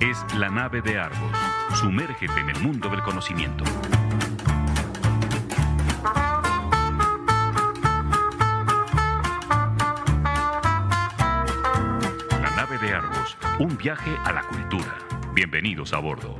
Es la nave de Argos. Sumérgete en el mundo del conocimiento. La nave de Argos. Un viaje a la cultura. Bienvenidos a bordo.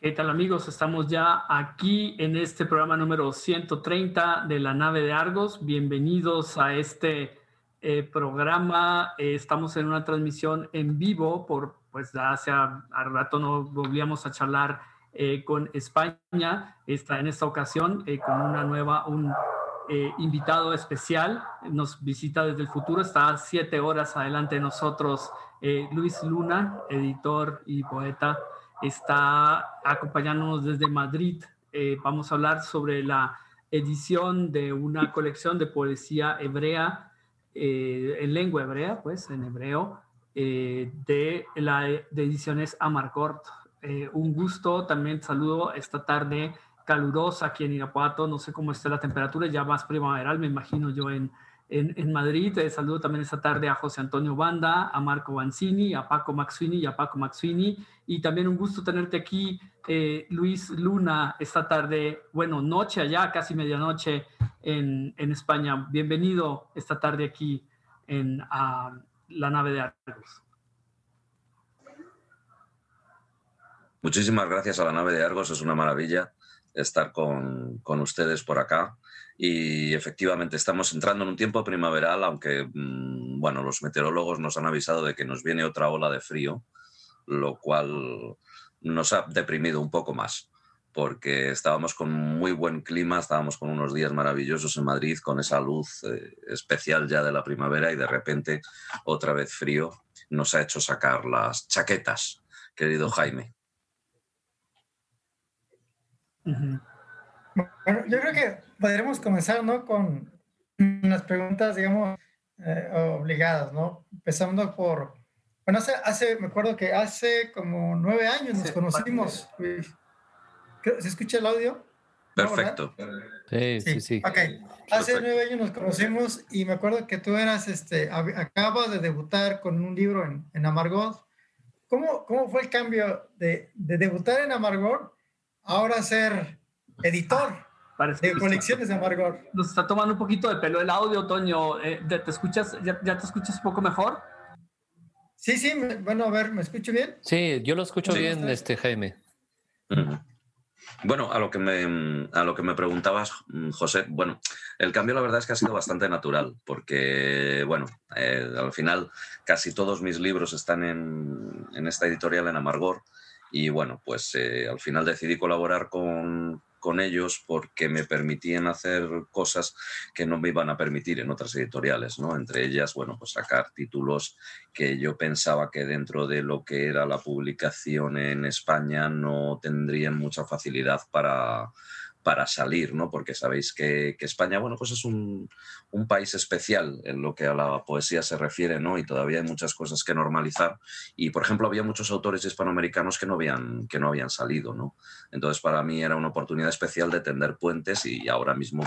¿Qué tal amigos? Estamos ya aquí en este programa número 130 de la nave de Argos. Bienvenidos a este eh, programa. Eh, estamos en una transmisión en vivo por, pues hace a, rato no volvíamos a charlar eh, con España. Está en esta ocasión con una nueva, un invitado especial. Nos visita desde el futuro. Está siete horas adelante de nosotros Luis Luna, editor y poeta está acompañándonos desde Madrid. Eh, vamos a hablar sobre la edición de una colección de poesía hebrea, eh, en lengua hebrea, pues en hebreo, eh, de la de ediciones Amargort. un gusto, también saludo esta tarde calurosa aquí en Irapuato, no sé cómo está la temperatura, ya más primaveral, me imagino yo en, en, Madrid. Eh, saludo también esta tarde a José Antonio Banda, a Marco Banzini, a Paco Maxuini y a Paco Maxuini. Y también un gusto tenerte aquí, eh, Luis Luna, esta tarde, bueno, noche allá, casi medianoche en, en España. Bienvenido esta tarde aquí en la nave de Argos. Muchísimas gracias a la nave de Argos, es una maravilla estar con, con ustedes por acá y efectivamente estamos entrando en un tiempo primaveral, aunque mm, bueno, los meteorólogos nos han avisado de que nos viene otra ola de frío, lo cual nos ha deprimido un poco más, porque estábamos con muy buen clima, estábamos con unos días maravillosos en Madrid, con esa luz eh, especial ya de la primavera y de repente otra vez frío nos ha hecho sacar las chaquetas, querido Jaime. Bueno, yo creo que podríamos comenzar, ¿no? Con unas preguntas, digamos, eh, obligadas, ¿no? Empezando por, bueno, hace, hace, me acuerdo que hace como nueve años nos conocimos. ¿Se escucha el audio? Perfecto. sí, sí, sí. Ok. Hace nueve años nos conocimos y me acuerdo que tú eras, este, acabas de debutar con un libro en, en Amargot. ¿Cómo, ¿Cómo fue el cambio de, de debutar en Amargot ahora ser editor de colecciones de Amargor. Nos está tomando un poquito de pelo el audio, Toño. Eh, ¿te, escuchas, ya, te escuchas un poco mejor? Sí, sí, bueno, a ver, ¿me escucho bien? Sí, yo lo escucho bien, este Jaime. Bueno, a lo, que me, a lo que me preguntabas, José, bueno, el cambio la verdad es que ha sido bastante natural, porque, bueno, eh, al final casi todos mis libros están en, en esta editorial en Amargor, y bueno, pues eh, al final decidí colaborar con, con ellos porque me permitían hacer cosas que no me iban a permitir en otras editoriales, ¿no? Entre ellas, bueno, pues sacar títulos que yo pensaba que dentro de lo que era la publicación en España no tendrían mucha facilidad para, para salir, ¿no? Porque sabéis que, España, bueno, pues es un, país especial en lo que a la poesía se refiere, ¿no? Y todavía hay muchas cosas que normalizar. Y, por ejemplo, había muchos autores hispanoamericanos que no habían, que no habían salido, ¿no? Entonces, para mí era una oportunidad especial de tender puentes y ahora mismo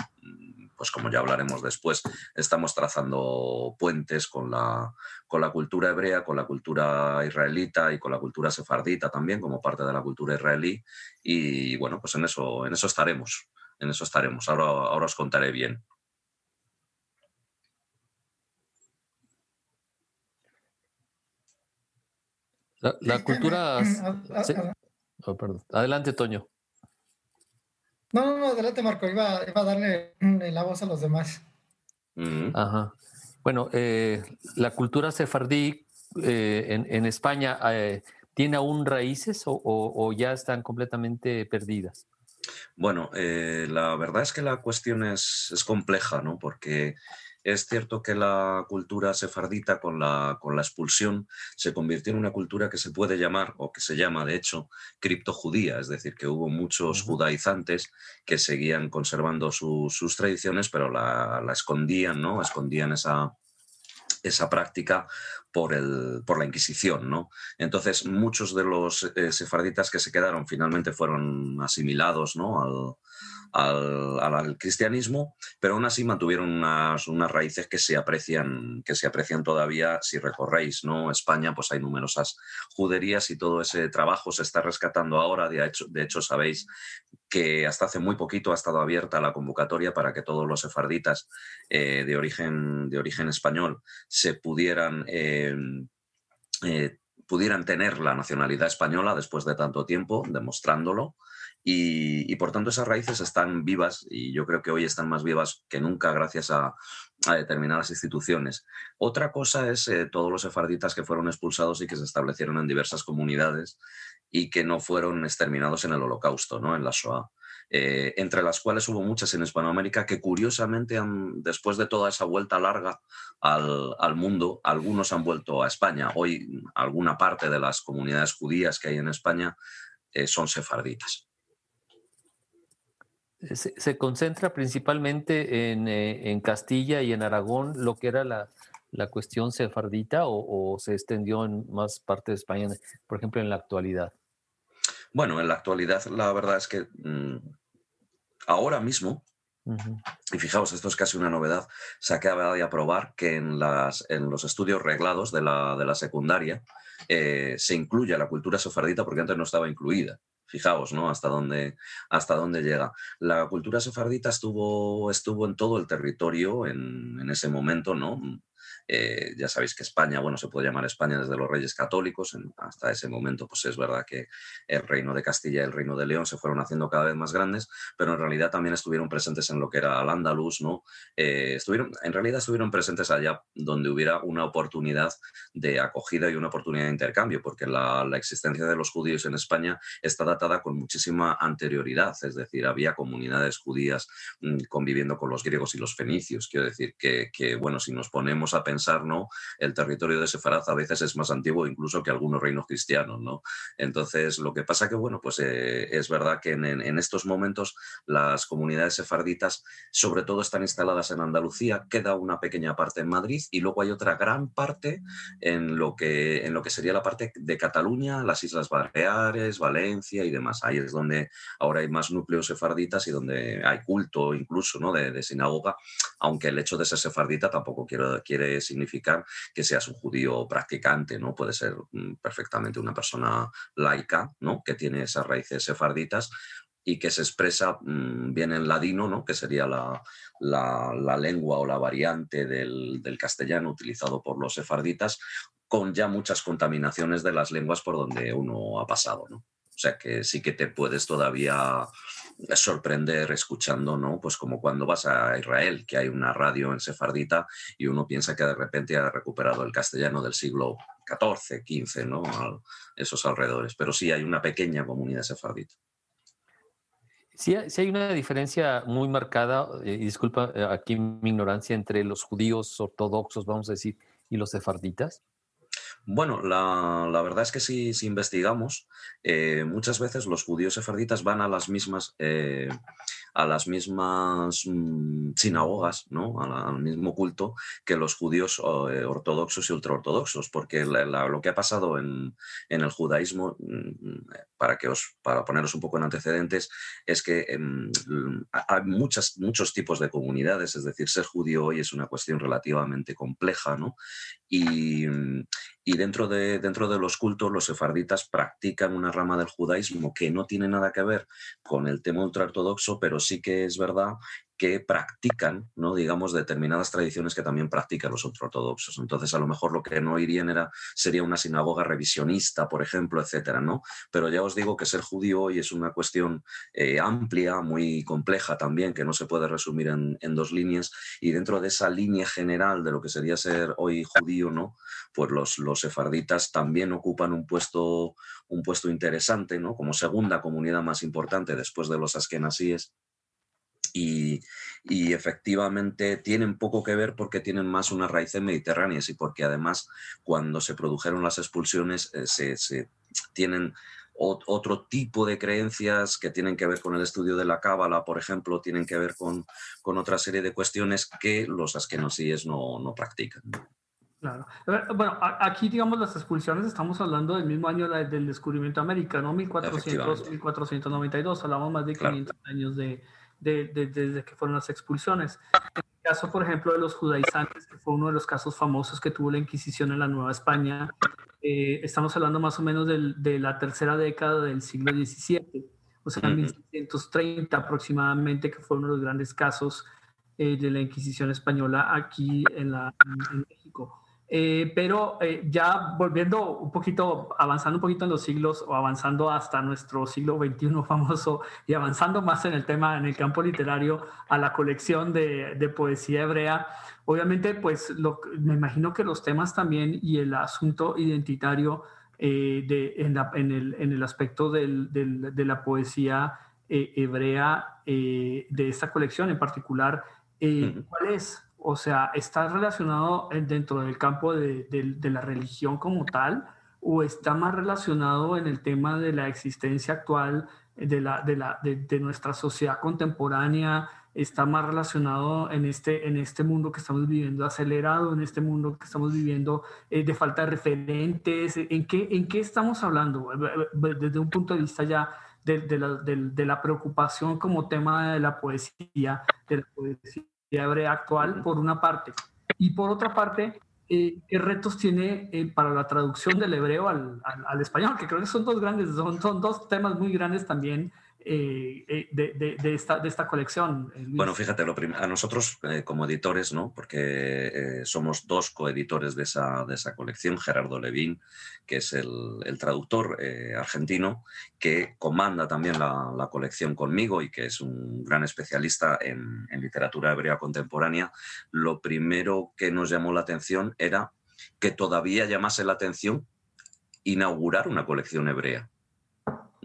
pues como ya hablaremos después, estamos trazando puentes con la, con la cultura hebrea, con la cultura israelita y con la cultura sefardita también, como parte de la cultura israelí. Y bueno, pues en eso, en eso estaremos, en eso estaremos. Ahora, ahora os contaré bien. La, cultura... Oh, Adelante, Toño. No, no, no, adelante, Marco. Iba, a darle la voz a los demás. Ajá. Bueno, eh, la cultura sefardí eh, en, España eh, tiene aún raíces o, ya están completamente perdidas. Bueno, la verdad es que la cuestión es, es compleja, ¿no? Porque es cierto que la cultura sefardita con la, con la expulsión se convirtió en una cultura que se puede llamar, o que se llama de hecho, criptojudía, es decir, que hubo muchos judaizantes que seguían conservando sus tradiciones, pero la, la escondían, ¿no? Escondían esa, esa práctica por, el, por la Inquisición. ¿no? Entonces, muchos de los eh, sefarditas que se quedaron finalmente fueron asimilados ¿no? al, al, cristianismo, pero aún así mantuvieron unas, unas, raíces que se, aprecian, que se aprecian todavía si recorréis ¿no? España, pues hay numerosas juderías y todo ese trabajo se está rescatando ahora. De hecho, de hecho sabéis que hasta hace muy poquito ha estado abierta la convocatoria para que todos los sefarditas eh, de, origen, de origen español se pudieran... Eh, eh, pudieran tener la nacionalidad española después de tanto tiempo, demostrándolo. Y, por tanto esas raíces están vivas y yo creo que hoy están más vivas que nunca gracias a, determinadas instituciones. Otra cosa es eh, todos los sefarditas que fueron expulsados y que se establecieron en diversas comunidades y que no fueron exterminados en el holocausto, ¿no? en la Shoah. Eh, entre las cuales hubo muchas en Hispanoamérica que curiosamente después de toda esa vuelta larga al, mundo, algunos han vuelto a España. Hoy alguna parte de las comunidades judías que hay en España eh, son sefarditas. Se, concentra principalmente eh, en, Castilla y en Aragón lo que era la, cuestión sefardita o, se extendió en más partes de España, por ejemplo, en la actualidad? Bueno, en la actualidad la verdad es que mm, ahora mismo, y fijaos, esto es casi una novedad, se acaba de aprobar que en, las, en los estudios reglados de la, de la secundaria eh, se incluya la cultura sefardita porque antes no estaba incluida. Fijaos, ¿no? Hasta dónde, hasta dónde llega. La cultura sefardita estuvo, estuvo en todo el territorio en, en ese momento, ¿no? Eh, ya sabéis que España, bueno, se puede llamar España desde los reyes católicos, hasta ese momento pues es verdad que el reino de Castilla y el reino de León se fueron haciendo cada vez más grandes, pero en realidad también estuvieron presentes en lo que era al Andaluz, ¿no? Eh, estuvieron, en realidad estuvieron presentes allá donde hubiera una oportunidad de acogida y una oportunidad de intercambio, porque la, existencia de los judíos en España está datada con muchísima anterioridad, es decir, había comunidades judías mm, conviviendo con los griegos y los fenicios, quiero decir que, que bueno, si nos ponemos a pensar ¿no? El territorio de Sefaraz a veces es más antiguo incluso que algunos reinos cristianos, ¿no? Entonces, lo que pasa que, bueno, pues eh, es verdad que en, estos momentos las comunidades sefarditas sobre todo están instaladas en Andalucía, queda una pequeña parte en Madrid y luego hay otra gran parte en lo que, en lo que sería la parte de Cataluña, las Islas Baleares, Valencia y demás. Ahí es donde ahora hay más núcleos sefarditas y donde hay culto incluso, ¿no? De, sinagoga, aunque el hecho de ser sefardita tampoco quiere, quiere significar que seas un judío practicante, ¿no? Puede ser mm, perfectamente una persona laica, ¿no? Que tiene esas raíces sefarditas y que se expresa mm, bien en ladino, ¿no? que sería la, la, lengua o la variante del, del, castellano utilizado por los sefarditas, con ya muchas contaminaciones de las lenguas por donde uno ha pasado. ¿no? O sea que sí que te puedes todavía sorprender escuchando, ¿no? Pues como cuando vas a Israel, que hay una radio en sefardita y uno piensa que de repente ha recuperado el castellano del siglo XIV, XV, ¿no? esos alrededores. Pero sí hay una pequeña comunidad sefardita. Sí, sí hay una diferencia muy marcada, eh, disculpa eh, aquí mi ignorancia, entre los judíos ortodoxos, vamos a decir, y los sefarditas. Bueno, la, verdad es que si, investigamos, eh, muchas veces los judíos sefarditas van a las mismas, eh, a las mismas mm, sinagogas, ¿no? al mismo culto que los judíos eh, ortodoxos y ultraortodoxos, porque lo que ha pasado en, el judaísmo, mm, para, que os, para poneros un poco en antecedentes, es que em, hay muchas, muchos tipos de comunidades, es decir, ser judío hoy es una cuestión relativamente compleja, ¿no? Y, y dentro de, dentro de los cultos, los sefarditas practican una rama del judaísmo que no tiene nada que ver con el tema ultraortodoxo, pero sí que es verdad que practican, ¿no? digamos, determinadas tradiciones que también practican los ultraortodoxos. Entonces, a lo mejor lo que no irían era, sería una sinagoga revisionista, por ejemplo, etcétera, ¿no? Pero ya os digo que ser judío hoy es una cuestión eh, amplia, muy compleja también, que no se puede resumir en, dos líneas. Y dentro de esa línea general de lo que sería ser hoy judío, ¿no? Pues los, los sefarditas también ocupan un puesto, un puesto interesante, ¿no? Como segunda comunidad más importante después de los askenasíes y, efectivamente tienen poco que ver porque tienen más unas raíces mediterráneas y porque además cuando se produjeron las expulsiones eh, se, tienen otro tipo de creencias que tienen que ver con el estudio de la cábala, por ejemplo, tienen que ver con, con otra serie de cuestiones que los asquenosíes no, no practican. Claro. Bueno, aquí, digamos, las expulsiones, estamos hablando del mismo año del descubrimiento de América, ¿no? 1400, 1492, hablamos más de 500 años de, desde que fueron las expulsiones. En el caso, por ejemplo, de los judaizantes, que fue uno de los casos famosos que tuvo la Inquisición en la Nueva España, eh, estamos hablando más o menos de la tercera década del siglo XVII, o sea, 1630 aproximadamente, que fue uno de los grandes casos eh, de la Inquisición española aquí en, la, en México. Eh, pero eh, ya volviendo un poquito, avanzando un poquito en los siglos o avanzando hasta nuestro siglo XXI famoso y avanzando más en el tema, en el campo literario, a la colección de, de poesía hebrea, obviamente pues lo, me imagino que los temas también y el asunto identitario eh, de, en, en, el, en, el, aspecto del, del, de la poesía hebrea de esta colección en particular, ¿cuál es? O sea, ¿está relacionado dentro del campo de, la religión como tal o está más relacionado en el tema de la existencia actual de, la, de, la, de, nuestra sociedad contemporánea? ¿Está más relacionado en este, en este mundo que estamos viviendo acelerado, en este mundo que estamos viviendo eh, de falta de referentes? ¿En qué, ¿En qué estamos hablando? Desde un punto de vista ya de, la, de, la, preocupación como tema de la poesía, de la poesía hebrea actual, por una parte. Y por otra parte, eh, ¿qué retos tiene eh, para la traducción del hebreo al, al, español? Que creo que son dos grandes, son, son dos temas muy grandes también eh, eh, de, de, esta, de esta colección? Eh, bueno, fíjate, lo a nosotros como editores, ¿no? porque somos dos coeditores de esa, de esa colección, Gerardo Levín, que es el, el traductor argentino, que comanda también la, la, colección conmigo y que es un gran especialista en, en literatura hebrea contemporánea, lo primero que nos llamó la atención era que todavía llamase la atención inaugurar una colección hebrea.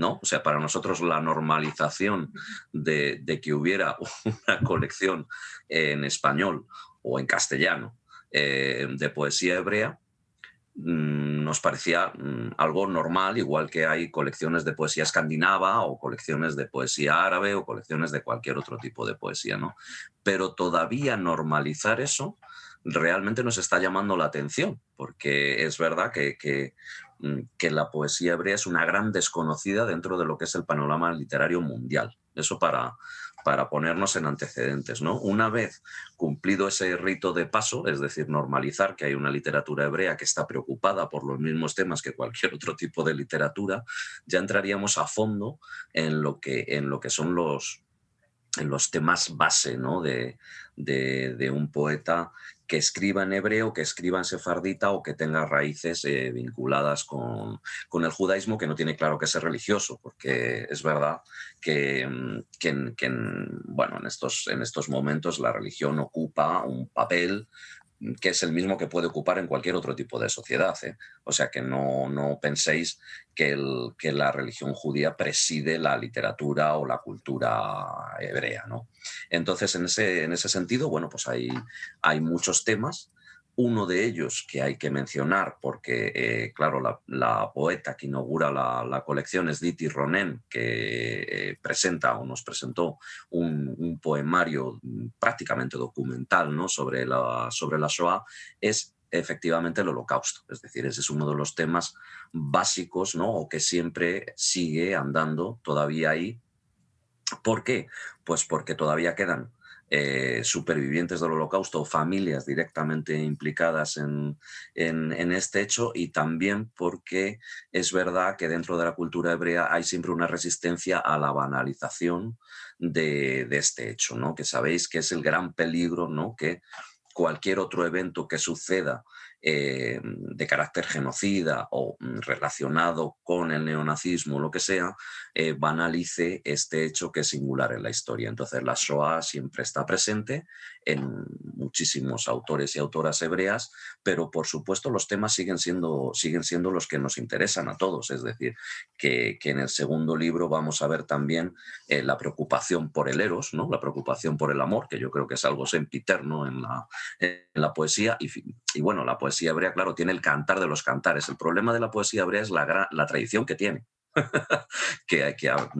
¿No? O sea, para nosotros la normalización de, que hubiera una colección en español o en castellano eh, de poesía hebrea mm, nos parecía mm, algo normal, igual que hay colecciones de poesía escandinava o colecciones de poesía árabe o colecciones de cualquier otro tipo de poesía, ¿no? Pero todavía normalizar eso realmente nos está llamando la atención, porque es verdad que que la poesía hebrea es una gran desconocida dentro de lo que es el panorama literario mundial. Eso para, para ponernos en antecedentes. ¿no? Una vez cumplido ese rito de paso, es decir, normalizar que hay una literatura hebrea que está preocupada por los mismos temas que cualquier otro tipo de literatura, ya entraríamos a fondo en lo que, en lo que son los, en los temas base ¿no? de, de, de, un poeta que escriba en hebreo, que escriba en sefardita o que tenga raíces eh, vinculadas con, el judaísmo, que no tiene claro que sea religioso, porque es verdad que, mm, que, bueno, en, estos, en estos momentos la religión ocupa un papel que es el mismo que puede ocupar en cualquier otro tipo de sociedad. ¿eh? O sea que no, no penséis que, el, que, la religión judía preside la literatura o la cultura hebrea. ¿no? Entonces, en ese, en ese sentido, bueno, pues hay, hay muchos temas uno de ellos que hay que mencionar, porque, eh, claro, la, poeta que inaugura la, colección es Diti Ronen, que eh, presenta o nos presentó un, poemario prácticamente documental ¿no? sobre, la, sobre la Shoah, es efectivamente el holocausto. Es decir, ese es uno de los temas básicos ¿no? o que siempre sigue andando todavía ahí. ¿Por qué? Pues porque todavía quedan eh, supervivientes del holocausto o familias directamente implicadas en, este hecho y también porque es verdad que dentro de la cultura hebrea hay siempre una resistencia a la banalización de, este hecho, ¿no? que sabéis que es el gran peligro ¿no? que cualquier otro evento que suceda eh, de carácter genocida o mm, relacionado con el neonazismo, lo que sea, eh, banalice este hecho que es singular en la historia. Entonces la Shoah siempre está presente en muchísimos autores y autoras hebreas, pero por supuesto los temas siguen siendo, siguen siendo los que nos interesan a todos. Es decir, que, en el segundo libro vamos a ver también eh, la preocupación por el eros, ¿no? la preocupación por el amor, que yo creo que es algo sempiterno en la, en la poesía. Y, y bueno, la poesía poesía hebrea, claro, tiene el cantar de los cantares. El problema de la poesía hebrea es la, tradición que tiene. que, que, a,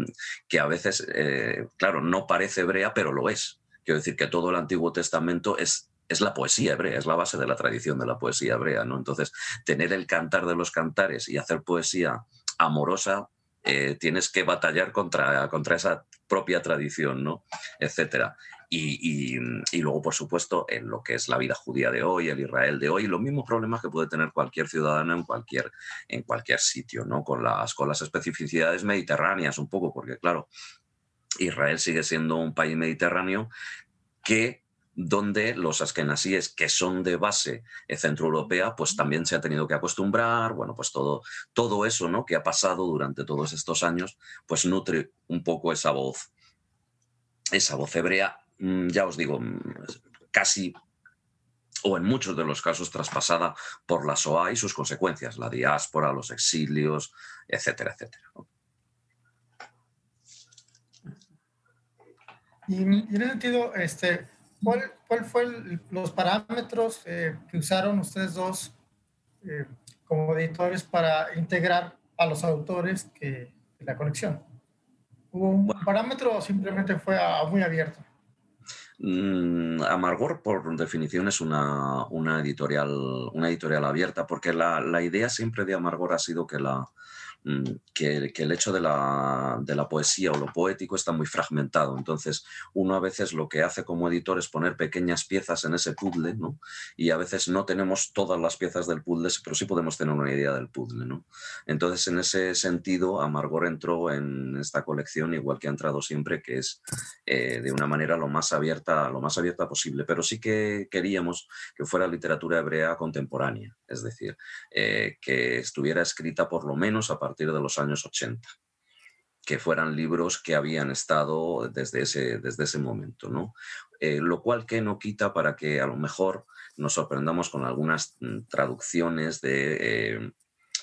que, a, veces, eh, claro, no parece hebrea, pero lo es. Quiero decir que todo el Antiguo Testamento es es la poesía hebrea, es la base de la tradición de la poesía hebrea, ¿no? Entonces, tener el cantar de los cantares y hacer poesía amorosa, eh, tienes que batallar contra, contra esa propia tradición, ¿no? Etcétera. Y, luego, por supuesto, en lo que es la vida judía de hoy, el Israel de hoy, los mismos problemas que puede tener cualquier ciudadano en cualquier, en cualquier sitio, ¿no? Con las, con las especificidades mediterráneas un poco, porque claro, Israel sigue siendo un país mediterráneo que donde los askenasíes que son de base centroeuropea, pues también se ha tenido que acostumbrar, bueno, pues todo, todo eso ¿no? que ha pasado durante todos estos años, pues nutre un poco esa voz, esa voz hebrea Mm, ya os digo, mm, casi o en muchos de los casos traspasada por la SOA y sus consecuencias, la diáspora, los exilios, etcétera, etcétera. Y, en ese sentido, este, ¿cuál, cuál fue los parámetros eh, que usaron ustedes dos eh, como editores para integrar a los autores que, la colección? ¿Hubo un parámetro o simplemente fue muy abierto? Mm, Amargor, por definición, es una, editorial, una editorial abierta, porque la, la, idea siempre de Amargor ha sido que la, Mm, que, el hecho de la, de la, poesía o lo poético está muy fragmentado. Entonces, uno a veces lo que hace como editor es poner pequeñas piezas en ese puzzle, ¿no? Y a veces no tenemos todas las piezas del puzzle, pero sí podemos tener una idea del puzzle, ¿no? Entonces, en ese sentido, Amargor entró en esta colección igual que ha entrado siempre, que es eh, de una manera lo más abierta, lo más abierta posible. Pero sí que queríamos que fuera literatura hebrea contemporánea, es decir, eh, que estuviera escrita por lo menos a partir partir de los años 80, que fueran libros que habían estado desde ese, desde ese momento, ¿no? Eh, lo cual que no quita para que a lo mejor nos sorprendamos con algunas mm, traducciones de, eh,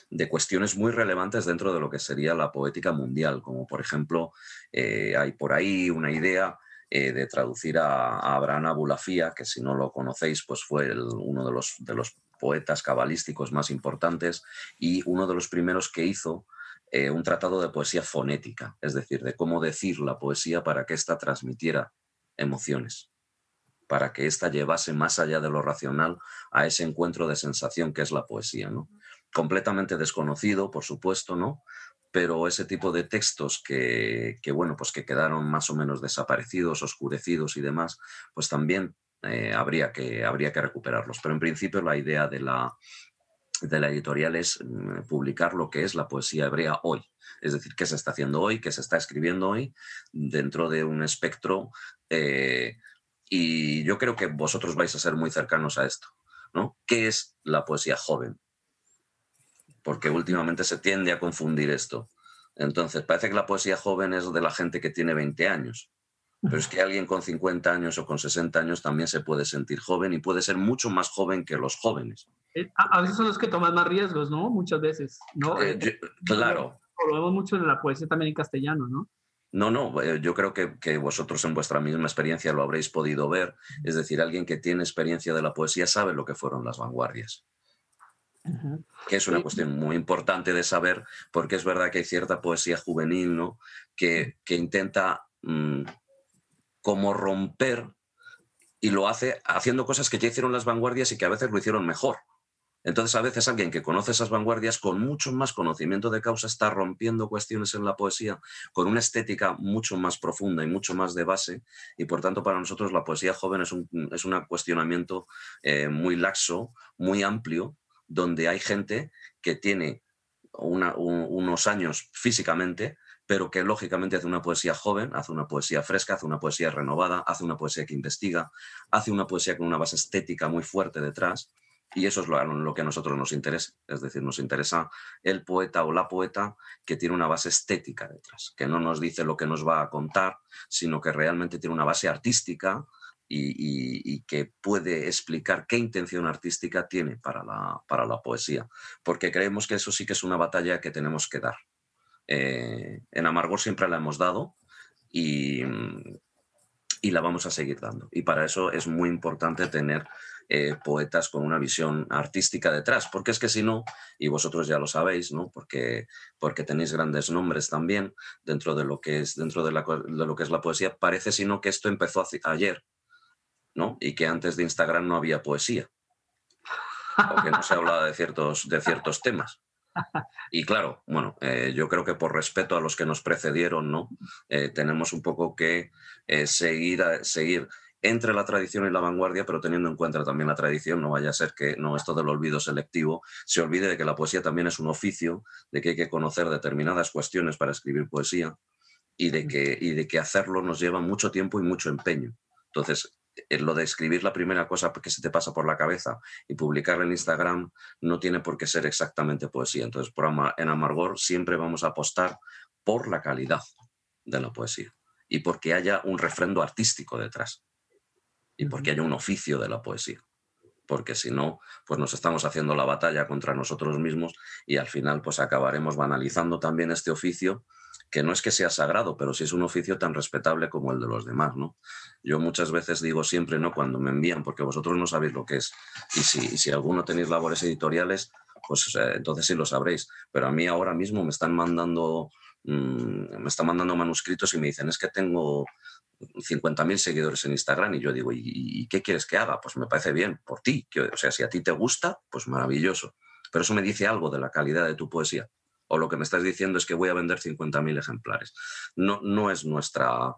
de cuestiones muy relevantes dentro de lo que sería la poética mundial, como por ejemplo eh, hay por ahí una idea de traducir a, Abraham Abulafía, que si no lo conocéis, pues fue uno de los, de los poetas cabalísticos más importantes y uno de los primeros que hizo eh, un tratado de poesía fonética, es decir, de cómo decir la poesía para que ésta transmitiera emociones, para que ésta llevase más allá de lo racional a ese encuentro de sensación que es la poesía, ¿no? Completamente desconocido, por supuesto, ¿no? Pero ese tipo de textos que, que, bueno, pues que quedaron más o menos desaparecidos, oscurecidos y demás, pues también eh, habría, que, habría que recuperarlos. Pero en principio la idea de la, de la editorial es mm, publicar lo que es la poesía hebrea hoy. Es decir, qué se está haciendo hoy, qué se está escribiendo hoy dentro de un espectro. Eh, y yo creo que vosotros vais a ser muy cercanos a esto. ¿no? ¿Qué es la poesía joven? Porque últimamente se tiende a confundir esto. Entonces, parece que la poesía joven es de la gente que tiene 20 años. Pero es que alguien con 50 años o con 60 años también se puede sentir joven y puede ser mucho más joven que los jóvenes. Eh, a veces son los que toman más riesgos, ¿no? Muchas veces, ¿no? Eh, eh, claro. Lo vemos mucho en la poesía también en castellano, ¿no? No, no, yo creo que, que, vosotros en vuestra misma experiencia lo habréis podido ver. Es decir, alguien que tiene experiencia de la poesía sabe lo que fueron las vanguardias. Que es una cuestión muy importante de saber, porque es verdad que hay cierta poesía juvenil ¿no? que, que intenta mm, como romper y lo hace haciendo cosas que ya hicieron las vanguardias y que a veces lo hicieron mejor. Entonces, a veces alguien que conoce esas vanguardias con mucho más conocimiento de causa está rompiendo cuestiones en la poesía con una estética mucho más profunda y mucho más de base. Y por tanto, para nosotros la poesía joven es un, es un cuestionamiento eh, muy laxo, muy amplio, donde hay gente que tiene unos años físicamente, pero que lógicamente hace una poesía joven, hace una poesía fresca, hace una poesía renovada, hace una poesía que investiga, hace una poesía con una base estética muy fuerte detrás. Y eso es lo, que a nosotros nos interesa. Es decir, nos interesa el poeta o la poeta que tiene una base estética detrás, que no nos dice lo que nos va a contar, sino que realmente tiene una base artística y, que puede explicar qué intención artística tiene para la, para la poesía. Porque creemos que eso sí que es una batalla que tenemos que dar. Eh, en Amargor siempre la hemos dado y, y, la vamos a seguir dando. Y para eso es muy importante tener eh, poetas con una visión artística detrás, porque es que si no, y vosotros ya lo sabéis, ¿no? porque, porque tenéis grandes nombres también dentro de lo que es, dentro de, la, lo que es la poesía, parece sino que esto empezó ayer. ¿no? Y que antes de Instagram no había poesía. O que no se hablaba de ciertos, de ciertos temas. Y claro, bueno, eh, yo creo que por respeto a los que nos precedieron, ¿no? Eh, tenemos un poco que eh, seguir, seguir entre la tradición y la vanguardia, pero teniendo en cuenta también la tradición, no vaya a ser que no esto del olvido selectivo se olvide de que la poesía también es un oficio, de que hay que conocer determinadas cuestiones para escribir poesía y de que, y de que hacerlo nos lleva mucho tiempo y mucho empeño. Entonces, lo de escribir la primera cosa que se te pasa por la cabeza y publicarla en Instagram no tiene por qué ser exactamente poesía. Entonces, por en Amargor siempre vamos a apostar por la calidad de la poesía y porque haya un refrendo artístico detrás y porque haya un oficio de la poesía. Porque si no, pues nos estamos haciendo la batalla contra nosotros mismos y al final pues acabaremos banalizando también este oficio que no es que sea sagrado, pero sí es un oficio tan respetable como el de los demás, ¿no? Yo muchas veces digo siempre, ¿no? Cuando me envían, porque vosotros no sabéis lo que es, y si, alguno tenéis labores editoriales, pues eh, entonces sí lo sabréis, pero a mí ahora mismo me están mandando, mm, me están mandando manuscritos y me dicen, es que tengo 50.000 seguidores en Instagram y yo digo, ¿y, qué quieres que haga? Pues me parece bien, por ti, o sea, si a ti te gusta, pues maravilloso, pero eso me dice algo de la calidad de tu poesía o lo que me estás diciendo es que voy a vender 50.000 ejemplares. No, no, es nuestra,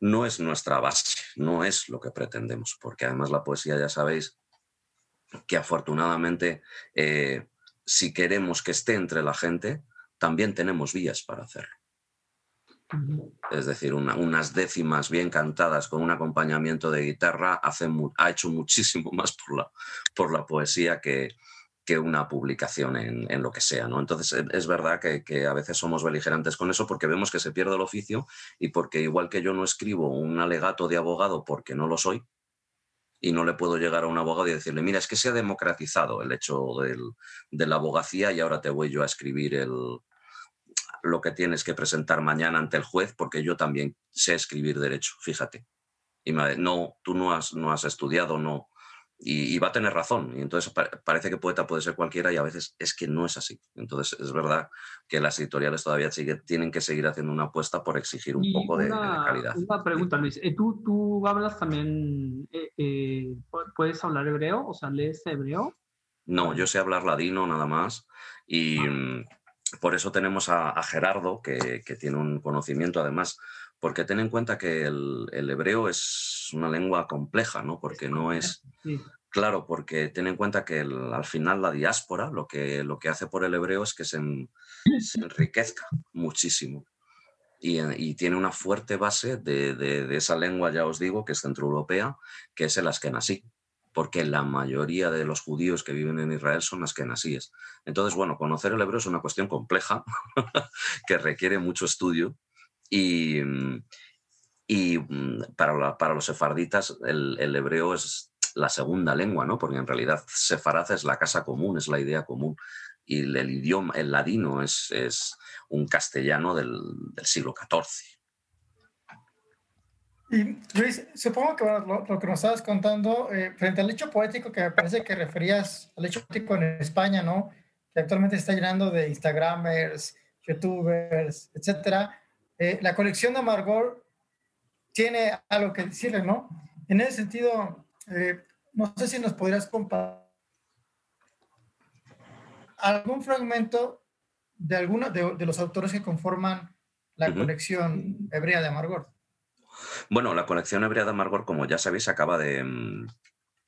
no es nuestra base, no es lo que pretendemos, porque además la poesía ya sabéis que afortunadamente eh, si queremos que esté entre la gente, también tenemos vías para hacerlo. Es decir, unas décimas bien cantadas con un acompañamiento de guitarra ha hecho muchísimo más por la, por la poesía que, que una publicación en, lo que sea. ¿no? Entonces, es verdad que, a veces somos beligerantes con eso porque vemos que se pierde el oficio y porque igual que yo no escribo un alegato de abogado porque no lo soy y no le puedo llegar a un abogado y decirle, mira, es que se ha democratizado el hecho de la abogacía y ahora te voy yo a escribir el, lo que tienes que presentar mañana ante el juez porque yo también sé escribir derecho, fíjate. Y no, tú no has, no has estudiado, no, y, va a tener razón. Y entonces parece que poeta puede ser cualquiera y a veces es que no es así. Entonces es verdad que las editoriales todavía tienen que seguir haciendo una apuesta por exigir un poco de, calidad. Una pregunta, Luis. Eh, ¿Tú, tú hablas también, eh, eh, puedes hablar hebreo? O sea, ¿lees hebreo? No, yo sé hablar ladino nada más. Y ah. mm, por eso tenemos a, Gerardo, que, que, tiene un conocimiento además porque ten en cuenta que el, hebreo es una lengua compleja, ¿no? Porque no es... Claro, porque ten en cuenta que al final la diáspora lo que, lo que hace por el hebreo es que se, enriquezca muchísimo. Y, tiene una fuerte base de, esa lengua, ya os digo, que es centroeuropea, que es que nací, porque la mayoría de los judíos que viven en Israel son las que nasíes. Entonces, bueno, conocer el hebreo es una cuestión compleja, que requiere mucho estudio, y, mm, y mm, para, para, los sefarditas el, hebreo es la segunda lengua, ¿no? Porque en realidad sefarad es la casa común, es la idea común. Y el, idioma, el ladino, es, es un castellano del, del, siglo XIV. Y Luis, supongo que lo, que nos estabas contando, eh, frente al hecho poético que me parece que referías al hecho poético en España, ¿no? Que actualmente está llenando de Instagramers, YouTubers, etcétera eh, la colección de Amargor tiene algo que decirle, ¿no? En ese sentido, eh, no sé si nos podrías compartir algún fragmento de alguno de, los autores que conforman la colección hebrea de Amargor. Bueno, la colección hebrea de Amargor, como ya sabéis, acaba de, mm,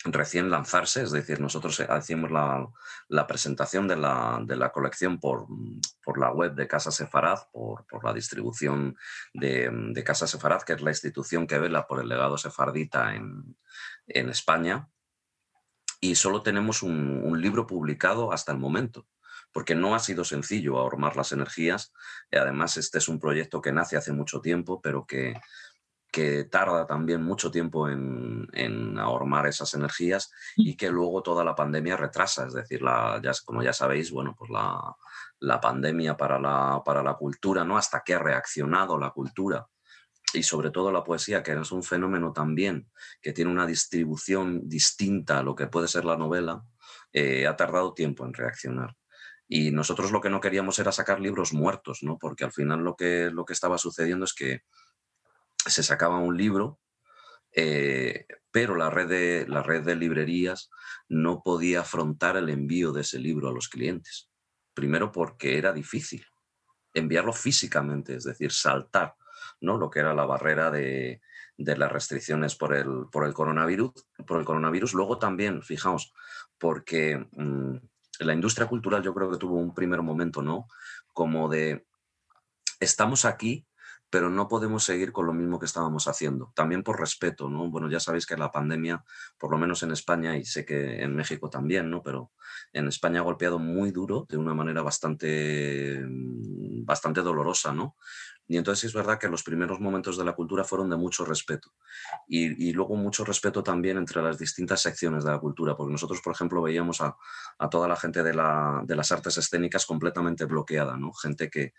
recién lanzarse, es decir, nosotros hacíamos la, presentación de la, colección por, la web de Casa Sefarad, por, la distribución de, Casa Sefarad, que es la institución que vela por el legado sefardita en, España, y solo tenemos un, libro publicado hasta el momento, porque no ha sido sencillo ahormar las energías, y además este es un proyecto que nace hace mucho tiempo, pero que que tarda también mucho tiempo en, ahormar esas energías y que luego toda la pandemia retrasa. Es decir, la, ya, como ya sabéis, bueno, pues la, pandemia para la, para la cultura, ¿no? Hasta que ha reaccionado la cultura y sobre todo la poesía, que es un fenómeno también que tiene una distribución distinta a lo que puede ser la novela, eh, ha tardado tiempo en reaccionar. Y nosotros lo que no queríamos era sacar libros muertos, ¿no? Porque al final lo que, lo que estaba sucediendo es que se sacaba un libro eh, pero la red, de, la red de librerías no podía afrontar el envío de ese libro a los clientes. Primero porque era difícil enviarlo físicamente, es decir, saltar ¿no? lo que era la barrera de, las restricciones por el, por el, coronavirus, por el coronavirus. Luego también, fijaos, porque mm, la industria cultural yo creo que tuvo un primer momento, ¿no? Como de, estamos aquí, pero no podemos seguir con lo mismo que estábamos haciendo. También por respeto, ¿no? Bueno, ya sabéis que la pandemia, por lo menos en España, y sé que en México también, ¿no? Pero en España ha golpeado muy duro, de una manera bastante, mm, bastante dolorosa, ¿no? Y entonces es verdad que los primeros momentos de la cultura fueron de mucho respeto. Y, luego mucho respeto también entre las distintas secciones de la cultura, porque nosotros, por ejemplo, veíamos a, toda la gente de, de, las artes escénicas completamente bloqueada, ¿no? Gente que,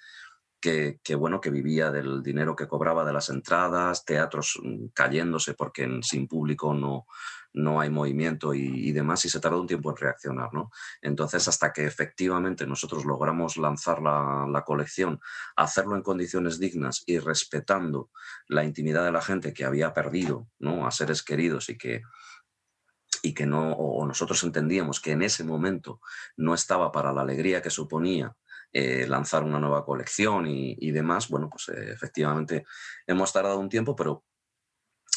que, bueno, que vivía del dinero que cobraba de las entradas, teatros mm, cayéndose porque sin público no, no hay movimiento y, demás, y se tardó un tiempo en reaccionar. ¿no? Entonces, hasta que efectivamente nosotros logramos lanzar la, colección, hacerlo en condiciones dignas y respetando la intimidad de la gente que había perdido ¿no? a seres queridos y que, y que no, o nosotros entendíamos que en ese momento no estaba para la alegría que suponía eh, lanzar una nueva colección y, demás, bueno, pues eh, efectivamente hemos tardado un tiempo, pero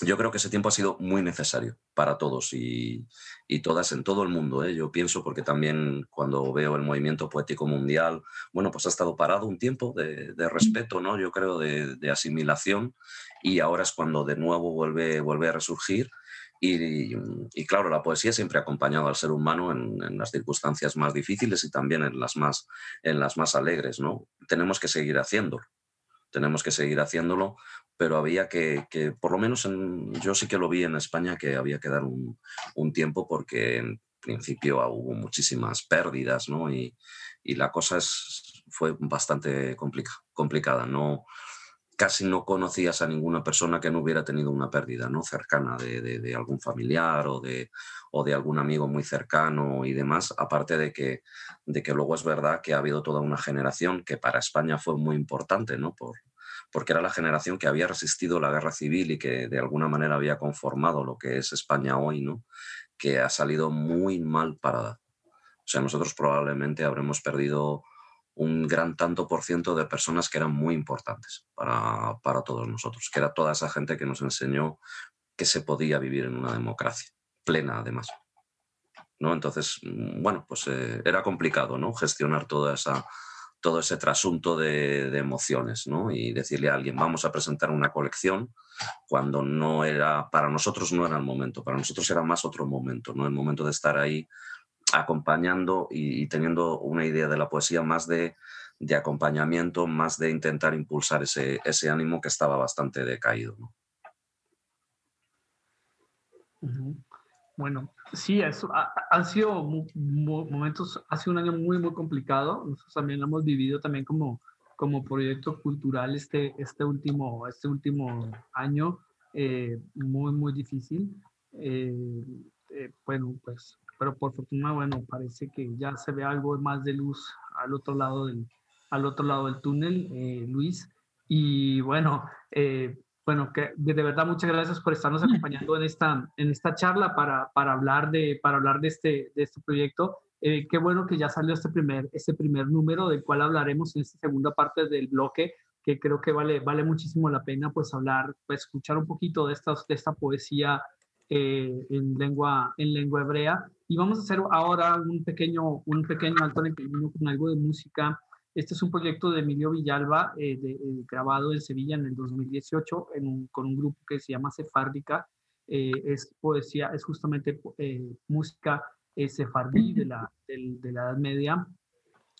yo creo que ese tiempo ha sido muy necesario para todos y, todas en todo el mundo. ¿eh? Yo pienso, porque también cuando veo el movimiento poético mundial, bueno, pues ha estado parado un tiempo de, respeto, ¿no? Yo creo de, de, asimilación y ahora es cuando de nuevo vuelve, vuelve a resurgir y, claro, la poesía siempre ha acompañado al ser humano en, las circunstancias más difíciles y también en las más, en las más alegres. ¿no? Tenemos que seguir haciéndolo, tenemos que seguir haciéndolo, pero había que, por lo menos yo sí que lo vi en España, que había que dar un, tiempo porque en principio hubo muchísimas pérdidas ¿no? y, la cosa es, fue bastante complicada. No, casi no conocías a ninguna persona que no hubiera tenido una pérdida ¿no? cercana de, algún familiar o de, o de algún amigo muy cercano y demás, aparte de que, de que luego es verdad que ha habido toda una generación que para España fue muy importante, ¿no? Por, porque era la generación que había resistido la guerra civil y que de alguna manera había conformado lo que es España hoy, ¿no? que ha salido muy mal parada. O sea, nosotros probablemente habremos perdido un gran tanto por ciento de personas que eran muy importantes para, para, todos nosotros, que era toda esa gente que nos enseñó que se podía vivir en una democracia, plena además. ¿no? Entonces, mm, bueno, pues eh, era complicado ¿no? gestionar toda esa, todo ese trasunto de, de, emociones ¿no? y decirle a alguien, vamos a presentar una colección, cuando no era, para nosotros no era el momento, para nosotros era más otro momento, ¿no? el momento de estar ahí acompañando y, teniendo una idea de la poesía más de, acompañamiento, más de intentar impulsar ese, ánimo que estaba bastante decaído. Bueno, sí, eso, han sido momentos, ha sido un año muy, muy complicado. Nosotros también lo hemos vivido también como, como proyecto cultural este, este, último, este último año, eh, muy, muy difícil. Eh, eh, bueno, pues pero por fortuna, bueno, parece que ya se ve algo más de luz al otro lado del, al otro lado del túnel, eh, Luis. Y bueno, eh, bueno, que de verdad muchas gracias por estarnos acompañando en esta, en esta charla para, para hablar, de, para hablar de, este, de este proyecto. Eh, qué bueno que ya salió este primer, este primer número del cual hablaremos en esta segunda parte del bloque, que creo que vale, vale muchísimo la pena pues hablar, pues escuchar un poquito de esta, de esta poesía eh, en, lengua, en lengua hebrea. Y vamos a hacer ahora un pequeño, un pequeño alto en el camino con algo de música. Este es un proyecto de Emilio Villalba, eh, de, eh, grabado en Sevilla en el 2018 en con un grupo que se llama Sefárdica. es poesía, es justamente música sefardí de la, de, de la Edad Media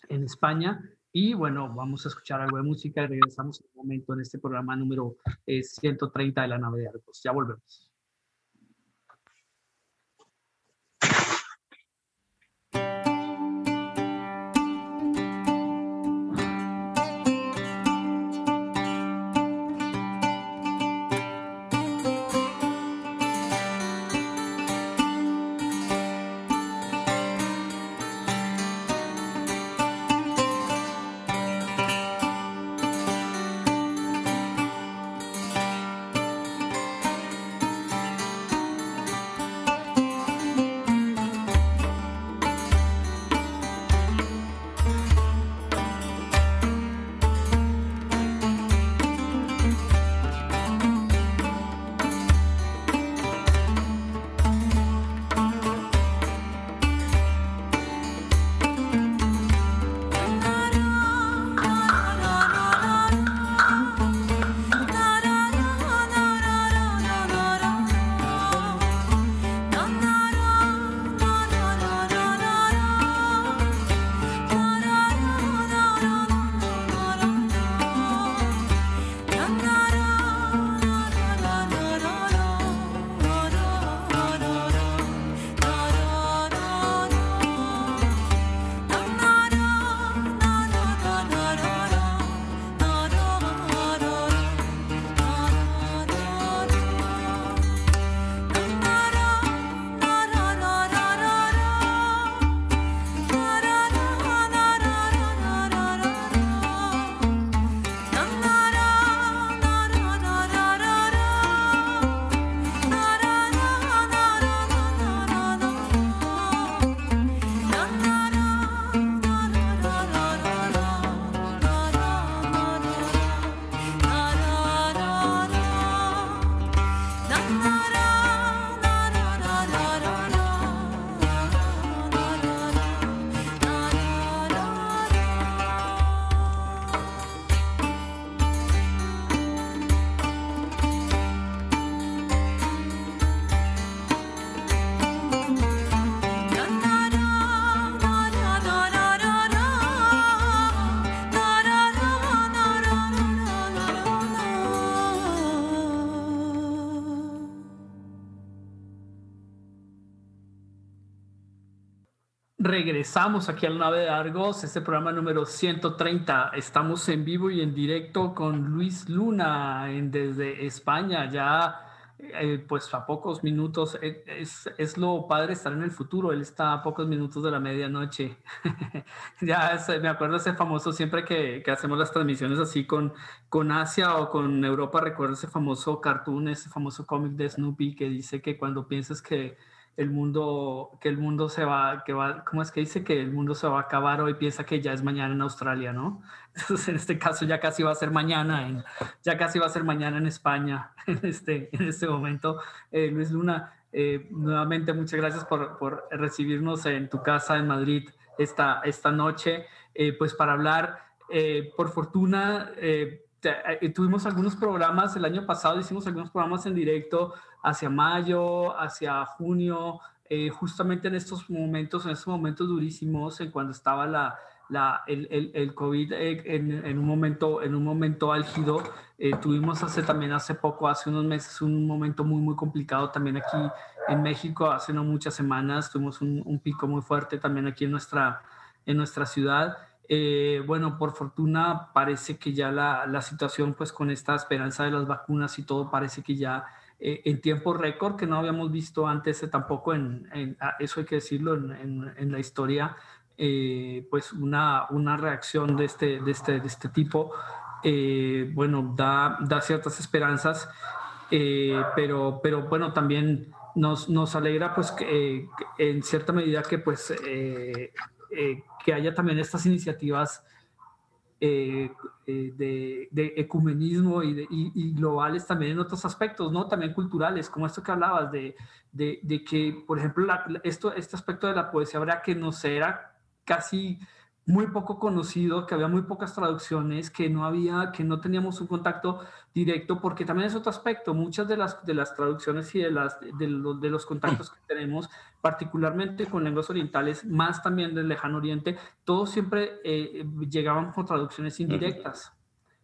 en España. Y bueno, vamos a escuchar algo de música y regresamos en un momento en este programa número 130 de la nave de Arcos. Ya volvemos. Regresamos aquí al Nave de Argos, este programa número 130. Estamos en vivo y en directo con Luis Luna en, desde España. Ya, eh, pues a pocos minutos, eh, es, es, lo padre estar en el futuro. Él está a pocos minutos de la medianoche. ya me acuerdo ese famoso, siempre que, que, hacemos las transmisiones así con, con Asia o con Europa, recuerdo ese famoso cartoon, ese famoso cómic de Snoopy que dice que cuando piensas que el mundo, que el mundo se va, que va, ¿cómo es que dice que el mundo se va a acabar hoy? Piensa que ya es mañana en Australia, ¿no? Entonces, en este caso ya casi va a ser mañana, en, ya casi va a ser mañana en España, en este, en este momento. Eh, Luis Luna, eh, nuevamente muchas gracias por, por, recibirnos en tu casa en Madrid esta, esta noche, eh, pues para hablar, por fortuna, tuvimos algunos programas, el año pasado hicimos algunos programas en directo hacia mayo, hacia junio, eh, justamente en estos momentos, en estos momentos durísimos, en cuando estaba la, la, el, el, el, COVID eh, en, un momento, en un momento álgido. Eh, tuvimos hace también hace poco, hace unos meses, un momento muy, muy complicado también aquí en México. Hace no muchas semanas tuvimos un, pico muy fuerte también aquí en nuestra, en nuestra ciudad. bueno, por fortuna parece que ya la, la situación, pues con esta esperanza de las vacunas y todo, parece que ya eh, en tiempo récord que no habíamos visto antes eh, tampoco en, ah, eso hay que decirlo, en, en la historia, eh, pues una, una reacción de este, de este, de este tipo, bueno, da, da ciertas esperanzas, pero, pero bueno, también nos, nos alegra pues que, en cierta medida que pues que haya también estas iniciativas eh, eh, de, ecumenismo y, globales también en otros aspectos, ¿no? También culturales, como esto que hablabas, de, de que, por ejemplo, esto, este aspecto de la poesía habrá que no era casi muy poco conocido, que había muy pocas traducciones, que no había, que no teníamos un contacto directo, porque también es otro aspecto. Muchas de las, de las traducciones y de, las, de, los, de los contactos que tenemos, particularmente con lenguas orientales, más también del lejano oriente, todos siempre eh, llegaban con traducciones indirectas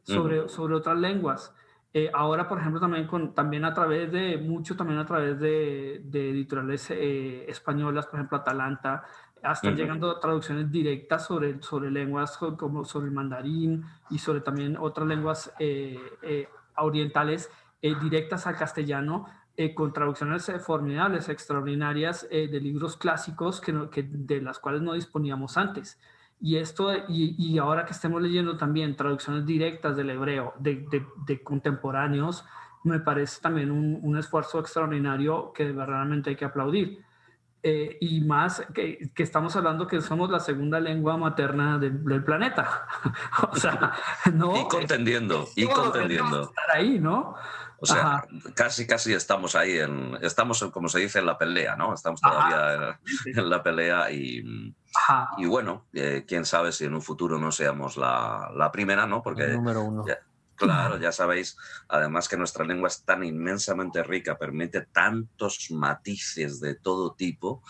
sobre, sobre otras lenguas. Eh, ahora, por ejemplo, también, con, también a través de, mucho también a través de, de editoriales eh, españolas, por ejemplo, Atalanta, hasta llegando a traducciones directas sobre, sobre lenguas como sobre el mandarín y sobre también otras lenguas eh, eh, orientales eh, directas al castellano, con traducciones formidables, extraordinarias de libros clásicos que, que, de las cuales no disponíamos antes. Y esto, y, y, ahora que estemos leyendo también traducciones directas del hebreo de, de, de contemporáneos, me parece también un, un esfuerzo extraordinario que verdaderamente hay que aplaudir. Eh, y más que, que, estamos hablando que somos la segunda lengua materna del, del planeta. o sea, no. Y contendiendo, y contendiendo. Estar ahí, ¿no? O sea, casi, casi estamos ahí, en, estamos, como se dice, en la pelea, ¿no? Estamos todavía en, la pelea y, y bueno, eh, quién sabe si en un futuro no seamos la, la primera, ¿no? Porque El número uno. Claro, ya sabéis, además que nuestra lengua es tan inmensamente rica, permite tantos matices de todo tipo,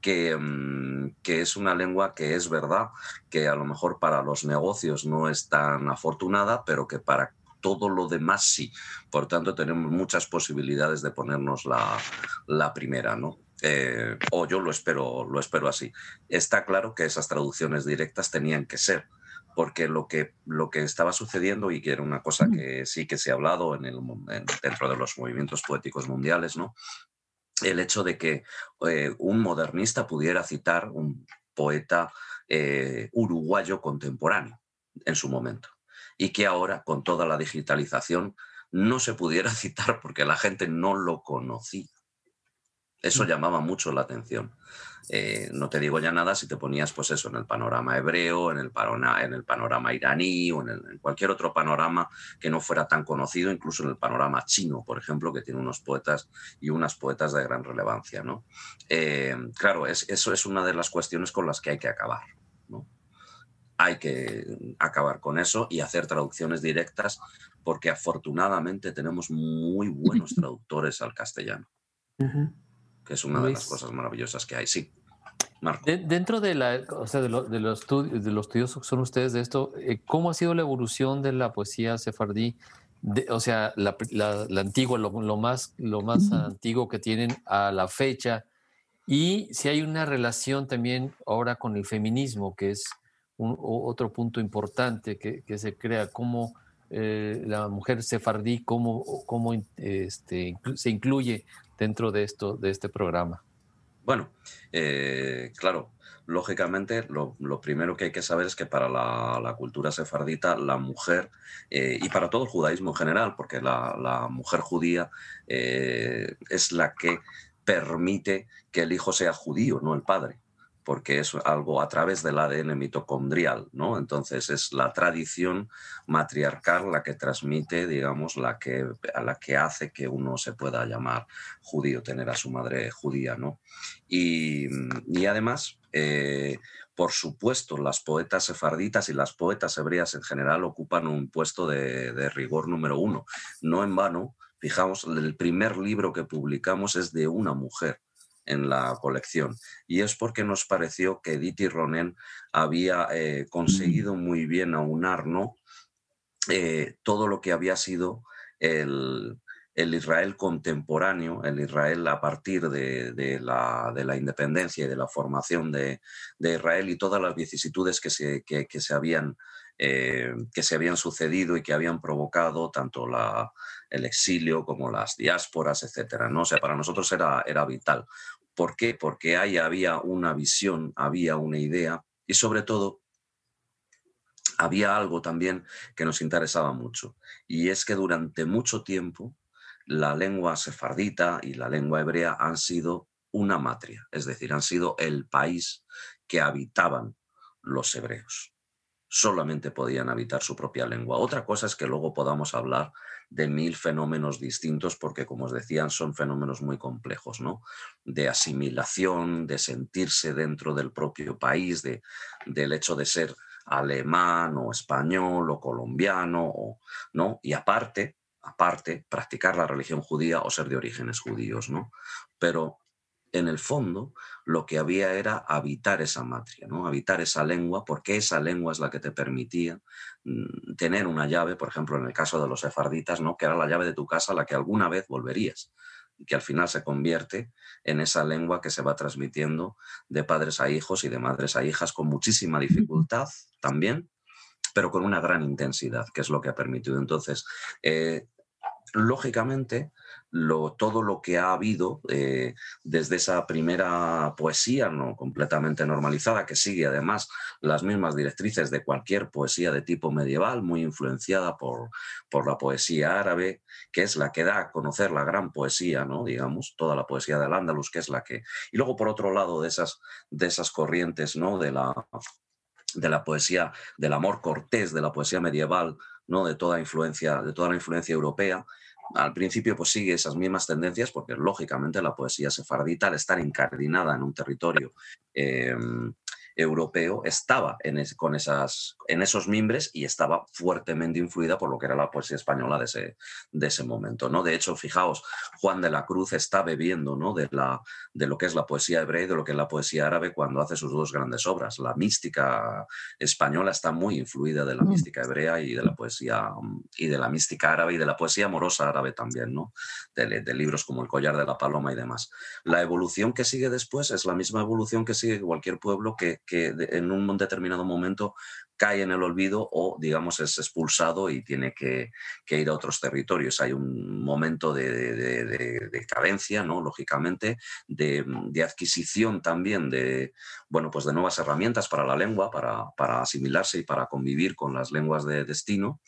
que, mm, que, es una lengua que es verdad, que a lo mejor para los negocios no es tan afortunada, pero que para todo lo demás sí. Por tanto, tenemos muchas posibilidades de ponernos la, la primera, ¿no? Eh, o yo lo espero, lo espero así. Está claro que esas traducciones directas tenían que ser porque lo que, lo que estaba sucediendo, y que era una cosa que sí que se ha hablado en el, dentro de los movimientos poéticos mundiales, ¿no? el hecho de que eh, un modernista pudiera citar un poeta eh, uruguayo contemporáneo en su momento, y que ahora, con toda la digitalización, no se pudiera citar porque la gente no lo conocía. Eso llamaba mucho la atención. Eh, no te digo ya nada si te ponías, pues eso, en el panorama hebreo, en el, panorama, en el panorama iraní o en, cualquier otro panorama que no fuera tan conocido, incluso en el panorama chino, por ejemplo, que tiene unos poetas y unas poetas de gran relevancia. ¿no? Eh, claro, eso es una de las cuestiones con las que hay que acabar. ¿no? Hay que acabar con eso y hacer traducciones directas porque afortunadamente tenemos muy buenos traductores al castellano que es una de las cosas maravillosas que hay, sí. dentro de, la, o sea, de, los, de los estudios que son ustedes de esto, eh, ¿cómo ha sido la evolución de la poesía sefardí? o sea, la, la, antigua, lo, más, lo más antiguo que tienen a la fecha, Y si hay una relación también ahora con el feminismo, que es otro punto importante que, se crea, cómo eh, la mujer sefardí, cómo, cómo este, se incluye dentro de, esto, de este programa. Bueno, eh, claro, lógicamente lo, primero que hay que saber es que para la, cultura sefardita la mujer, eh, y para todo el judaísmo en general, porque la, mujer judía es la que permite que el hijo sea judío, no el padre porque es algo a través del ADN mitocondrial, ¿no? Entonces es la tradición matriarcal la que transmite, digamos, la que, a la que hace que uno se pueda llamar judío, tener a su madre judía, ¿no? Y, además, eh, por supuesto, las poetas sefarditas y las poetas hebreas en general ocupan un puesto de, de rigor número uno. No en vano, fijaos, el primer libro que publicamos es de una mujer en la colección. Y es porque nos pareció que Edith Ronen había eh, conseguido muy bien aunar ¿no? Eh, todo lo que había sido el, Israel contemporáneo, el Israel a partir de, la, independencia y de la formación de, Israel y todas las vicisitudes que se, se habían, eh, que se habían sucedido y que habían provocado tanto la, el exilio como las diásporas, etcétera. ¿no? O sea, para nosotros era, era vital. ¿Por qué? Porque ahí había una visión, había una idea y sobre todo había algo también que nos interesaba mucho y es que durante mucho tiempo la lengua sefardita y la lengua hebrea han sido una matria, es decir, han sido el país que habitaban los hebreos. Solamente podían habitar su propia lengua. Otra cosa es que luego podamos hablar de mil fenómenos distintos, porque como os decían, son fenómenos muy complejos, ¿no? De asimilación, de sentirse dentro del propio país, de, del hecho de ser alemán o español o colombiano, ¿no? Y aparte, aparte, practicar la religión judía o ser de orígenes judíos, ¿no? Pero en el fondo lo que había era habitar esa matria, ¿no? habitar esa lengua, porque esa lengua es la que te permitía mm, tener una llave, por ejemplo, en el caso de los sefarditas, ¿no? que era la llave de tu casa a la que alguna vez volverías y que al final se convierte en esa lengua que se va transmitiendo de padres a hijos y de madres a hijas con muchísima dificultad también, pero con una gran intensidad, que es lo que ha permitido. Entonces, eh, lógicamente, todo lo que ha habido eh, desde esa primera poesía no completamente normalizada, que sigue además las mismas directrices de cualquier poesía de tipo medieval, muy influenciada por, por la poesía árabe, que es la que da a conocer la gran poesía, ¿no? digamos, toda la poesía del Andalus, que es la que... Y luego, por otro lado, de esas, de esas corrientes ¿no? de, la, de la poesía, del amor cortés, de la poesía medieval, ¿no? de, toda influencia, de toda la influencia europea, al principio pues sigue esas mismas tendencias porque lógicamente la poesía sefardita al estar incardinada en un territorio em, europeo estaba en, con esas, en esos mimbres y estaba fuertemente influida por lo que era la poesía española de ese, de ese momento. ¿no? De hecho, fijaos, Juan de la Cruz está bebiendo ¿no? de, la, de lo que es la poesía hebrea y de lo que es la poesía árabe cuando hace sus dos grandes obras. La mística española está muy influida de la mm. mística hebrea y de la poesía y de la mística árabe y de la poesía amorosa árabe también, ¿no? de, de libros como El collar de la paloma y demás. La evolución que sigue después es la misma evolución que sigue cualquier pueblo que, que en un determinado momento cae en el olvido o, digamos, es expulsado y tiene que, ir a otros territorios. Hay un momento de, carencia, ¿no? lógicamente, de, adquisición también de, bueno, pues de nuevas herramientas para la lengua, para, para asimilarse y para convivir con las lenguas de destino.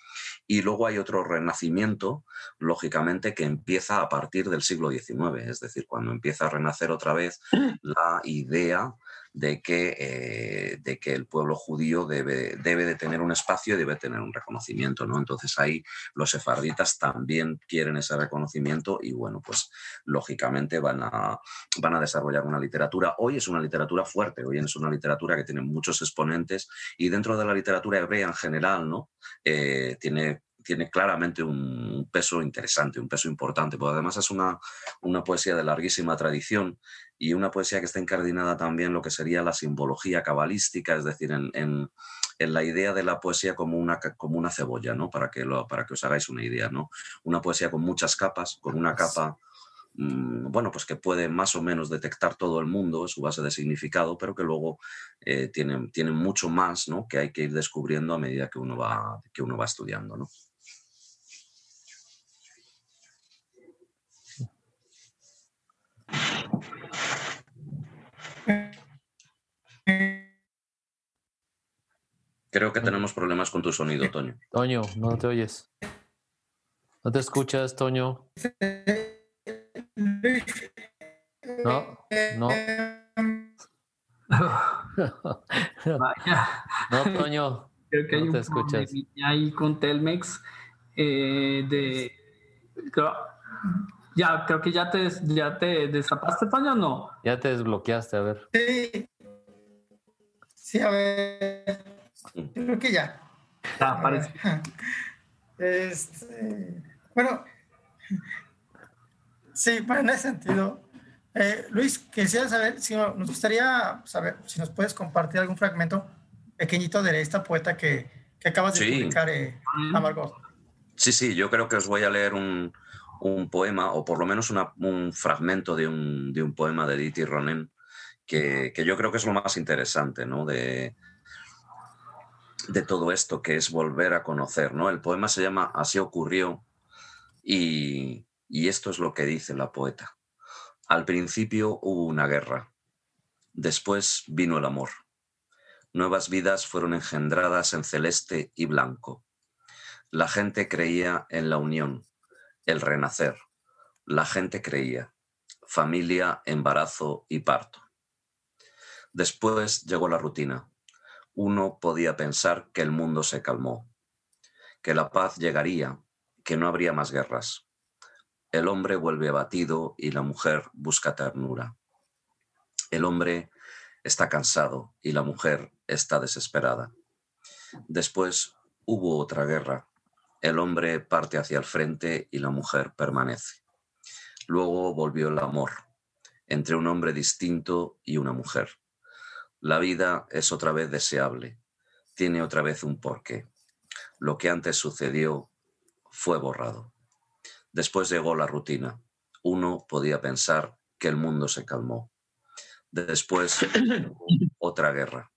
Y luego hay otro renacimiento, lógicamente, que empieza a partir del siglo XIX, es decir, cuando empieza a renacer otra vez la idea de que, eh, de que el pueblo judío debe, debe de tener un espacio y debe tener un reconocimiento. ¿no? Entonces ahí los sefarditas también quieren ese reconocimiento y bueno, pues lógicamente van a, van a desarrollar una literatura. Hoy es una literatura fuerte, hoy es una literatura que tiene muchos exponentes y dentro de la literatura hebrea en general, ¿no? Eh, tiene tiene claramente un peso interesante, un peso importante, porque además es una, una poesía de larguísima tradición y una poesía que está incardinada también en lo que sería la simbología cabalística, es decir, en, en, la idea de la poesía como una, como una cebolla, ¿no? para, que lo, para que os hagáis una idea. ¿no? Una poesía con muchas capas, con una capa mm, bueno, pues que puede más o menos detectar todo el mundo, su base de significado, pero que luego eh, tienen, tienen, mucho más ¿no? que hay que ir descubriendo a medida que uno va, que uno va estudiando. ¿no? Creo que tenemos problemas con tu sonido, Toño. Toño, no te oyes. No te escuchas, Toño. No, no. no, Toño. Creo que hay no te escuchas. ahí con Telmex eh, de ya, creo que ya te, ya te desapaste, Toño, ¿o no? Ya te desbloqueaste, a ver. Sí. Sí, a ver. Creo que ya. Ya, parece. Este, bueno, sí, bueno, en ese sentido. Eh, Luis, quisiera saber si nos gustaría saber si nos puedes compartir algún fragmento pequeñito de esta poeta que, que acabas de publicar, eh, Amargo. Sí, sí, yo creo que os voy a leer un, un poema, o por lo menos un fragmento de un, de un, poema de Diti Ronen, que, que, yo creo que es lo más interesante ¿no? de, de todo esto, que es volver a conocer. ¿no? El poema se llama Así ocurrió y, y esto es lo que dice la poeta. Al principio hubo una guerra, después vino el amor. Nuevas vidas fueron engendradas en celeste y blanco. La gente creía en la unión, el renacer. La gente creía. Familia, embarazo y parto. Después llegó la rutina. Uno podía pensar que el mundo se calmó, que la paz llegaría, que no habría más guerras. El hombre vuelve abatido y la mujer busca ternura. El hombre está cansado y la mujer está desesperada. Después hubo otra guerra el hombre parte hacia el frente y la mujer permanece. Luego volvió el amor entre un hombre distinto y una mujer. La vida es otra vez deseable, tiene otra vez un porqué. Lo que antes sucedió fue borrado. Después llegó la rutina. Uno podía pensar que el mundo se calmó. Después otra guerra.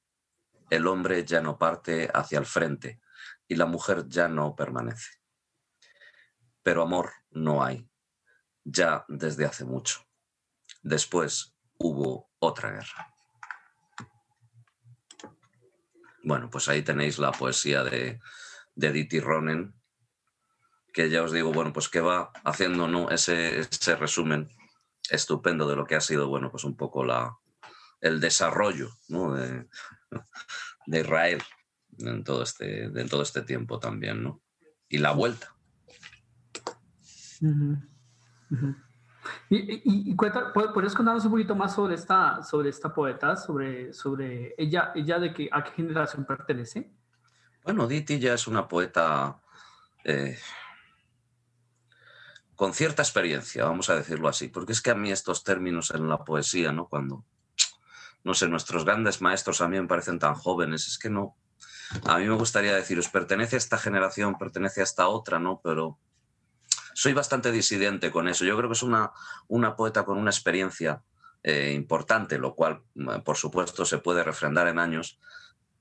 El hombre ya no parte hacia el frente, y la mujer ya no permanece. Pero amor no hay, ya desde hace mucho. Después hubo otra guerra. Bueno, pues ahí tenéis la poesía de, de Diti Ronen, que ya os digo, bueno, pues que va haciendo ¿no? ese, ese resumen estupendo de lo que ha sido, bueno, pues un poco la, el desarrollo de, de Israel en todo este, en todo este tiempo también, ¿no? Y la vuelta. Y, cuenta, ¿puedes contarnos un poquito más sobre esta, sobre esta poeta, sobre, sobre ella, ella de que, a qué generación pertenece? Bueno, Diti ya es una poeta eh, con cierta experiencia, vamos a decirlo así, porque es que a mí estos términos en la poesía, ¿no? Cuando, no sé, nuestros grandes maestros a mí me parecen tan jóvenes, es que no, a mí me gustaría deciros, pertenece a esta generación, pertenece a esta otra, ¿no? Pero soy bastante disidente con eso. Yo creo que es una, una poeta con una experiencia eh, importante, lo cual, mm, por supuesto, se puede refrendar en años,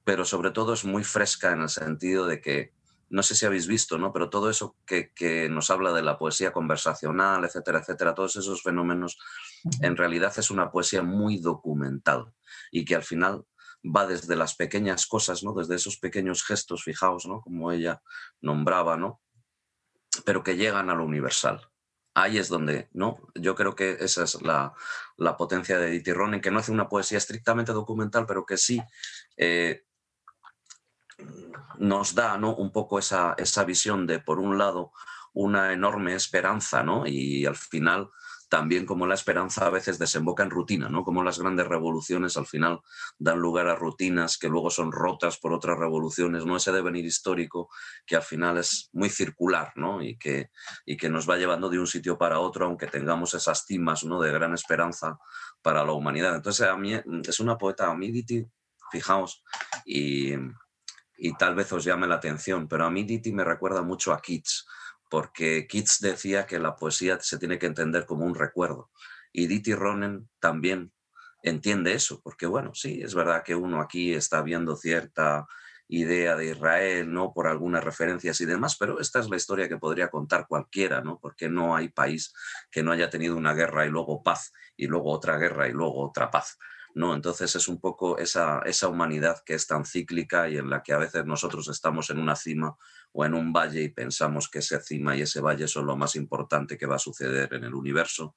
pero sobre todo es muy fresca en el sentido de que, no sé si habéis visto, ¿no? Pero todo eso que, que nos habla de la poesía conversacional, etcétera, etcétera, todos esos fenómenos, en realidad es una poesía muy documental y que al final va desde las pequeñas cosas, ¿no? Desde esos pequeños gestos, fijaos, ¿no? Como ella nombraba, ¿no? Pero que llegan a lo universal. Ahí es donde, ¿no? Yo creo que esa es la, potencia de Edith Ronen, que no hace una poesía estrictamente documental, pero que sí eh, nos da, ¿no? Un poco esa, esa visión de, por un lado, una enorme esperanza, ¿no? Y al final también como la esperanza a veces desemboca en rutina, ¿no? Como las grandes revoluciones al final dan lugar a rutinas que luego son rotas por otras revoluciones, ¿no? Ese devenir histórico que al final es muy circular, ¿no? Y que, y que nos va llevando de un sitio para otro, aunque tengamos esas cimas, ¿no? De gran esperanza para la humanidad. Entonces, a mí es una poeta, a mí Diti, fijaos, y, y tal vez os llame la atención, pero a mí Diti me recuerda mucho a Keats porque Keats decía que la poesía se tiene que entender como un recuerdo. Y Diti Ronen también entiende eso, porque bueno, sí, es verdad que uno aquí está viendo cierta idea de Israel, ¿no? Por algunas referencias y demás, pero esta es la historia que podría contar cualquiera, ¿no? Porque no hay país que no haya tenido una guerra y luego paz, y luego otra guerra y luego otra paz. ¿no? Entonces es un poco esa, esa humanidad que es tan cíclica y en la que a veces nosotros estamos en una cima o en un valle y pensamos que esa cima y ese valle son lo más importante que va a suceder en el universo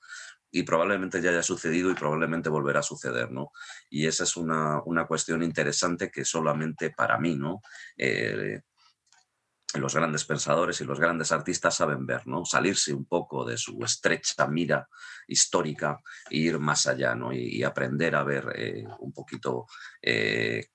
y probablemente ya haya sucedido y probablemente volverá a suceder, ¿no? Y esa es una, cuestión interesante que solamente para mí, ¿no? Eh, los grandes pensadores y los grandes artistas saben ver, ¿no? Salirse un poco de su estrecha mira histórica e ir más allá, ¿no? Y, aprender a ver eh, un poquito eh,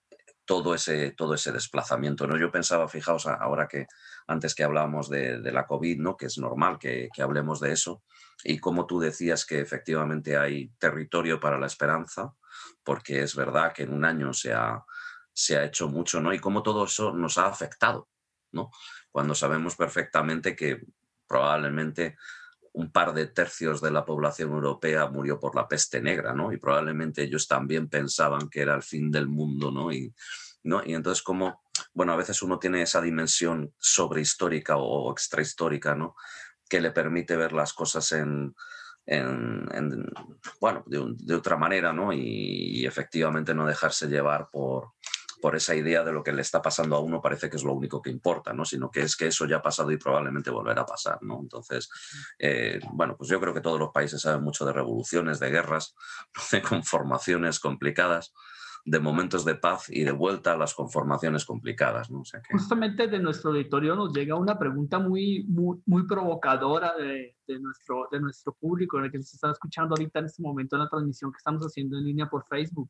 todo, ese, todo ese desplazamiento, ¿no? Yo pensaba, fijaos, ahora que antes que hablábamos de, la COVID, ¿no? Que es normal que, hablemos de eso, y como tú decías que efectivamente hay territorio para la esperanza, porque es verdad que en un año se ha, se ha hecho mucho, ¿no? Y cómo todo eso nos ha afectado ¿no? Cuando sabemos perfectamente que probablemente un par de tercios de la población europea murió por la peste negra, ¿no? Y probablemente ellos también pensaban que era el fin del mundo, ¿no? Y, ¿no? y entonces como, bueno, a veces uno tiene esa dimensión sobrehistórica o extrahistórica, ¿no? Que le permite ver las cosas en, bueno, de, otra manera, ¿no? y, efectivamente no dejarse llevar por, por esa idea de lo que le está pasando a uno parece que es lo único que importa, ¿no? Sino que es que eso ya ha pasado y probablemente volverá a pasar, ¿no? Entonces, eh, bueno, pues yo creo que todos los países saben mucho de revoluciones, de guerras, de conformaciones complicadas de momentos de paz y de vuelta a las conformaciones complicadas. ¿no? Justamente de nuestro auditorio nos llega una pregunta muy, muy, provocadora de, nuestro, de nuestro público, el que se está escuchando ahorita en este momento en la transmisión que estamos haciendo en línea por Facebook.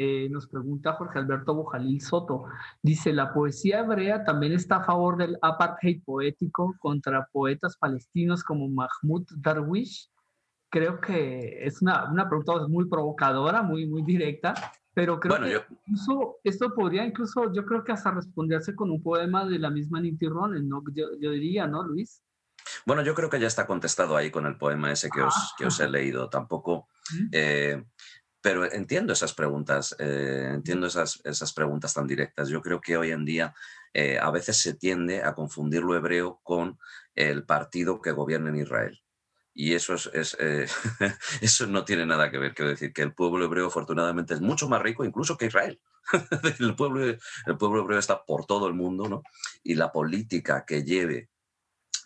Eh, nos pregunta Jorge Alberto Bojalil Soto. Dice, ¿la poesía hebrea también está a favor del apartheid poético contra poetas palestinos como Mahmoud Darwish? Creo que es una, una pregunta muy provocadora, muy, muy directa, pero creo que incluso esto podría incluso, yo creo que hasta responderse con un poema de la misma Niti Ronen, ¿no? Yo, diría, ¿no, Luis? Bueno, yo creo que ya está contestado ahí con el poema ese que, os, ah. que os he leído. Tampoco... Eh, pero entiendo esas preguntas, eh, entiendo esas, esas, preguntas tan directas. Yo creo que hoy en día eh, a veces se tiende a confundir lo hebreo con el partido que gobierna en Israel. Y eso, es, eh, eso no tiene nada que ver. Quiero decir que el pueblo hebreo afortunadamente es mucho más rico incluso que Israel. el, pueblo, el pueblo hebreo está por todo el mundo, ¿no? Y la política que lleve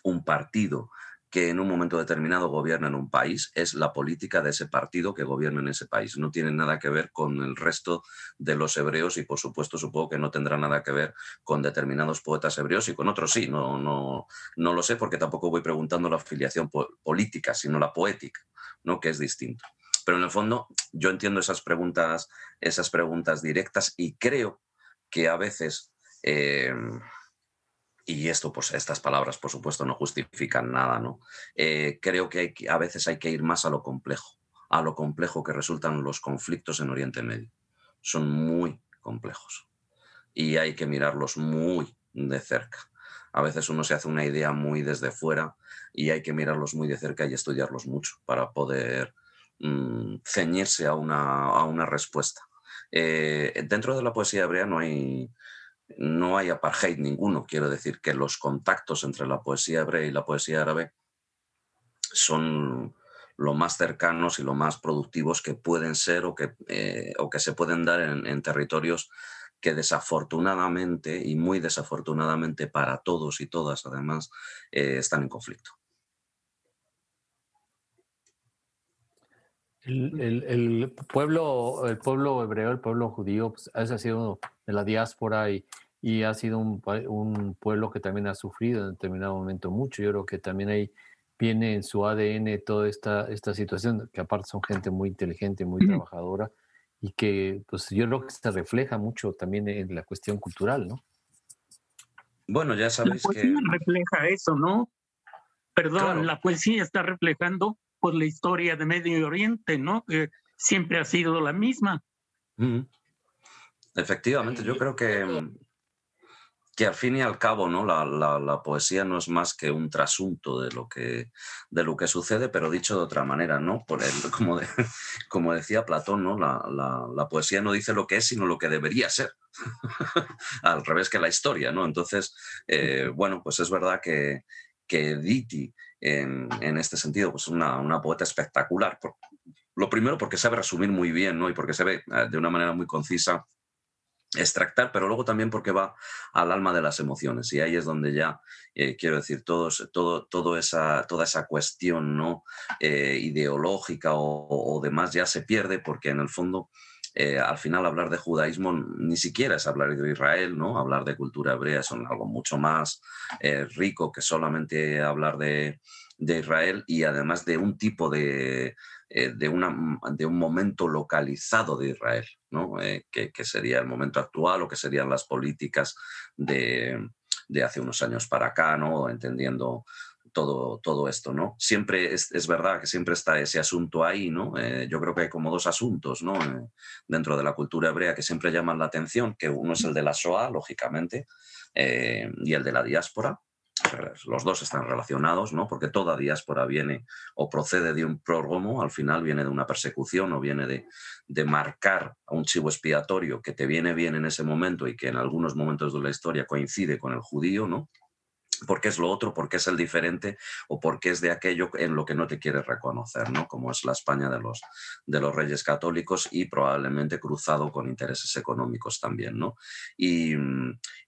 un partido que en un momento determinado gobierna en un país, es la política de ese partido que gobierna en ese país. No tiene nada que ver con el resto de los hebreos y por supuesto supongo que no tendrá nada que ver con determinados poetas hebreos y con otros sí. No, no, no lo sé porque tampoco voy preguntando la afiliación política, sino la poética, ¿no? que es distinto. Pero en el fondo yo entiendo esas preguntas, esas preguntas directas y creo que a veces... Eh, y esto, pues estas palabras, por supuesto, no justifican nada, ¿no? Eh, creo que, a veces hay que ir más a lo complejo, a lo complejo que resultan los conflictos en Oriente Medio. Son muy complejos y hay que mirarlos muy de cerca. A veces uno se hace una idea muy desde fuera y hay que mirarlos muy de cerca y estudiarlos mucho para poder mm, ceñirse a una, a una respuesta. Eh, dentro de la poesía hebrea no hay, no hay apartheid ninguno. Quiero decir que los contactos entre la poesía hebrea y la poesía árabe son lo más cercanos y lo más productivos que pueden ser o que, eh, o que se pueden dar en, territorios que desafortunadamente y muy desafortunadamente para todos y todas además eh, están en conflicto. El, pueblo, el pueblo hebreo, el pueblo judío, pues, ha sido de la diáspora y, y ha sido un, un, pueblo que también ha sufrido en determinado momento mucho. Yo creo que también ahí viene en su ADN toda esta, esta situación, que aparte son gente muy inteligente, muy trabajadora y que pues yo creo que se refleja mucho también en la cuestión cultural, ¿no? Bueno, ya sabéis la poesía refleja eso, ¿no? Perdón, la poesía está reflejando pues la historia de Medio Oriente, ¿no? Que siempre ha sido la misma. Efectivamente, yo creo que mm, que al fin y al cabo ¿no? La, la, poesía no es más que un trasunto de lo que, de lo que sucede, pero dicho de otra manera, ¿no? Por el, como, como decía Platón, ¿no? La, la, poesía no dice lo que es, sino lo que debería ser. al revés que la historia, ¿no? Entonces, eh, bueno, pues es verdad que, que Diti, en, en este sentido, pues una, una poeta espectacular. lo primero porque sabe resumir muy bien, ¿no? Y porque se ve eh, de una manera muy concisa extractar, pero luego también porque va al alma de las emociones y ahí es donde ya, eh, quiero decir, todos, todo, esa, toda esa cuestión ¿no? Eh, ideológica o, demás ya se pierde porque en el fondo eh, al final hablar de judaísmo ni siquiera es hablar de Israel, ¿no? Hablar de cultura hebrea es algo mucho más rico que solamente hablar de, de Israel y además de un tipo de, de, de, un momento localizado de Israel, ¿no? Eh, que, sería el momento actual o que serían las políticas de, de hace unos años para acá, ¿no? entendiendo todo, todo esto, ¿no? Siempre es, es, verdad que siempre está ese asunto ahí, ¿no? Eh, yo creo que hay como dos asuntos, ¿no? dentro de la cultura hebrea que siempre llaman la atención, que uno es el de la Shoah, lógicamente, y el de la diáspora, los dos están relacionados, ¿no? porque toda diáspora viene o procede de un prógomo, al final viene de una persecución o viene de, de marcar a un chivo expiatorio que te viene bien en ese momento y que en algunos momentos de la historia coincide con el judío, ¿no? Porque es lo otro, porque es el diferente o porque es de aquello en lo que no te quieres reconocer, ¿no? como es la España de los, de los reyes católicos y probablemente cruzado con intereses económicos también. ¿no? Y,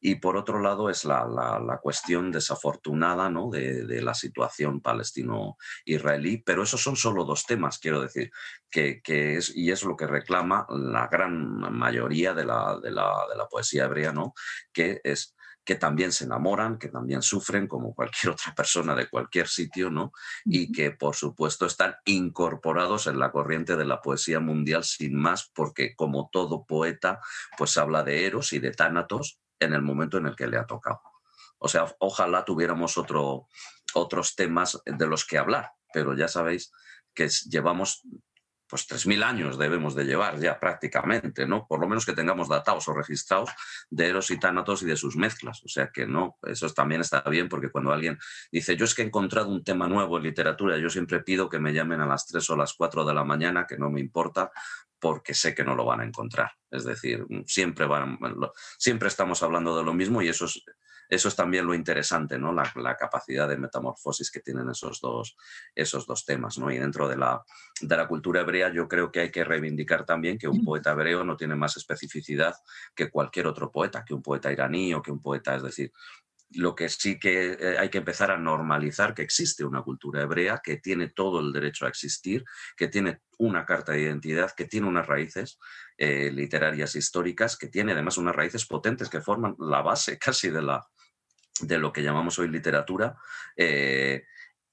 y por otro lado es la, la, cuestión desafortunada ¿no? de, de, la situación palestino-israelí, pero esos son solo dos temas, quiero decir, que, que, es, y es lo que reclama la gran mayoría de la, de la, de la poesía hebrea, ¿no? que es que también se enamoran, que también sufren como cualquier otra persona de cualquier sitio, ¿no? Y que por supuesto están incorporados en la corriente de la poesía mundial sin más, porque como todo poeta, pues habla de Eros y de Tánatos en el momento en el que le ha tocado. O sea, ojalá tuviéramos otro, otros temas de los que hablar, pero ya sabéis que llevamos pues 3.000 años debemos de llevar ya prácticamente, ¿no? Por lo menos que tengamos datados o registrados de Eros y Tánatos y de sus mezclas. O sea que no, eso también está bien porque cuando alguien dice, yo es que he encontrado un tema nuevo en literatura, yo siempre pido que me llamen a las 3 o las 4 de la mañana, que no me importa, porque sé que no lo van a encontrar. Es decir, siempre, van, siempre estamos hablando de lo mismo y eso es eso es también lo interesante, ¿no? La, capacidad de metamorfosis que tienen esos dos, esos dos temas. ¿no? Y dentro de la, de la cultura hebrea yo creo que hay que reivindicar también que un poeta hebreo no tiene más especificidad que cualquier otro poeta, que un poeta iraní o que un poeta, es decir, lo que sí que eh, hay que empezar a normalizar que existe una cultura hebrea que tiene todo el derecho a existir, que tiene una carta de identidad, que tiene unas raíces eh, literarias históricas, que tiene además unas raíces potentes que forman la base casi de, la, de lo que llamamos hoy literatura. Eh,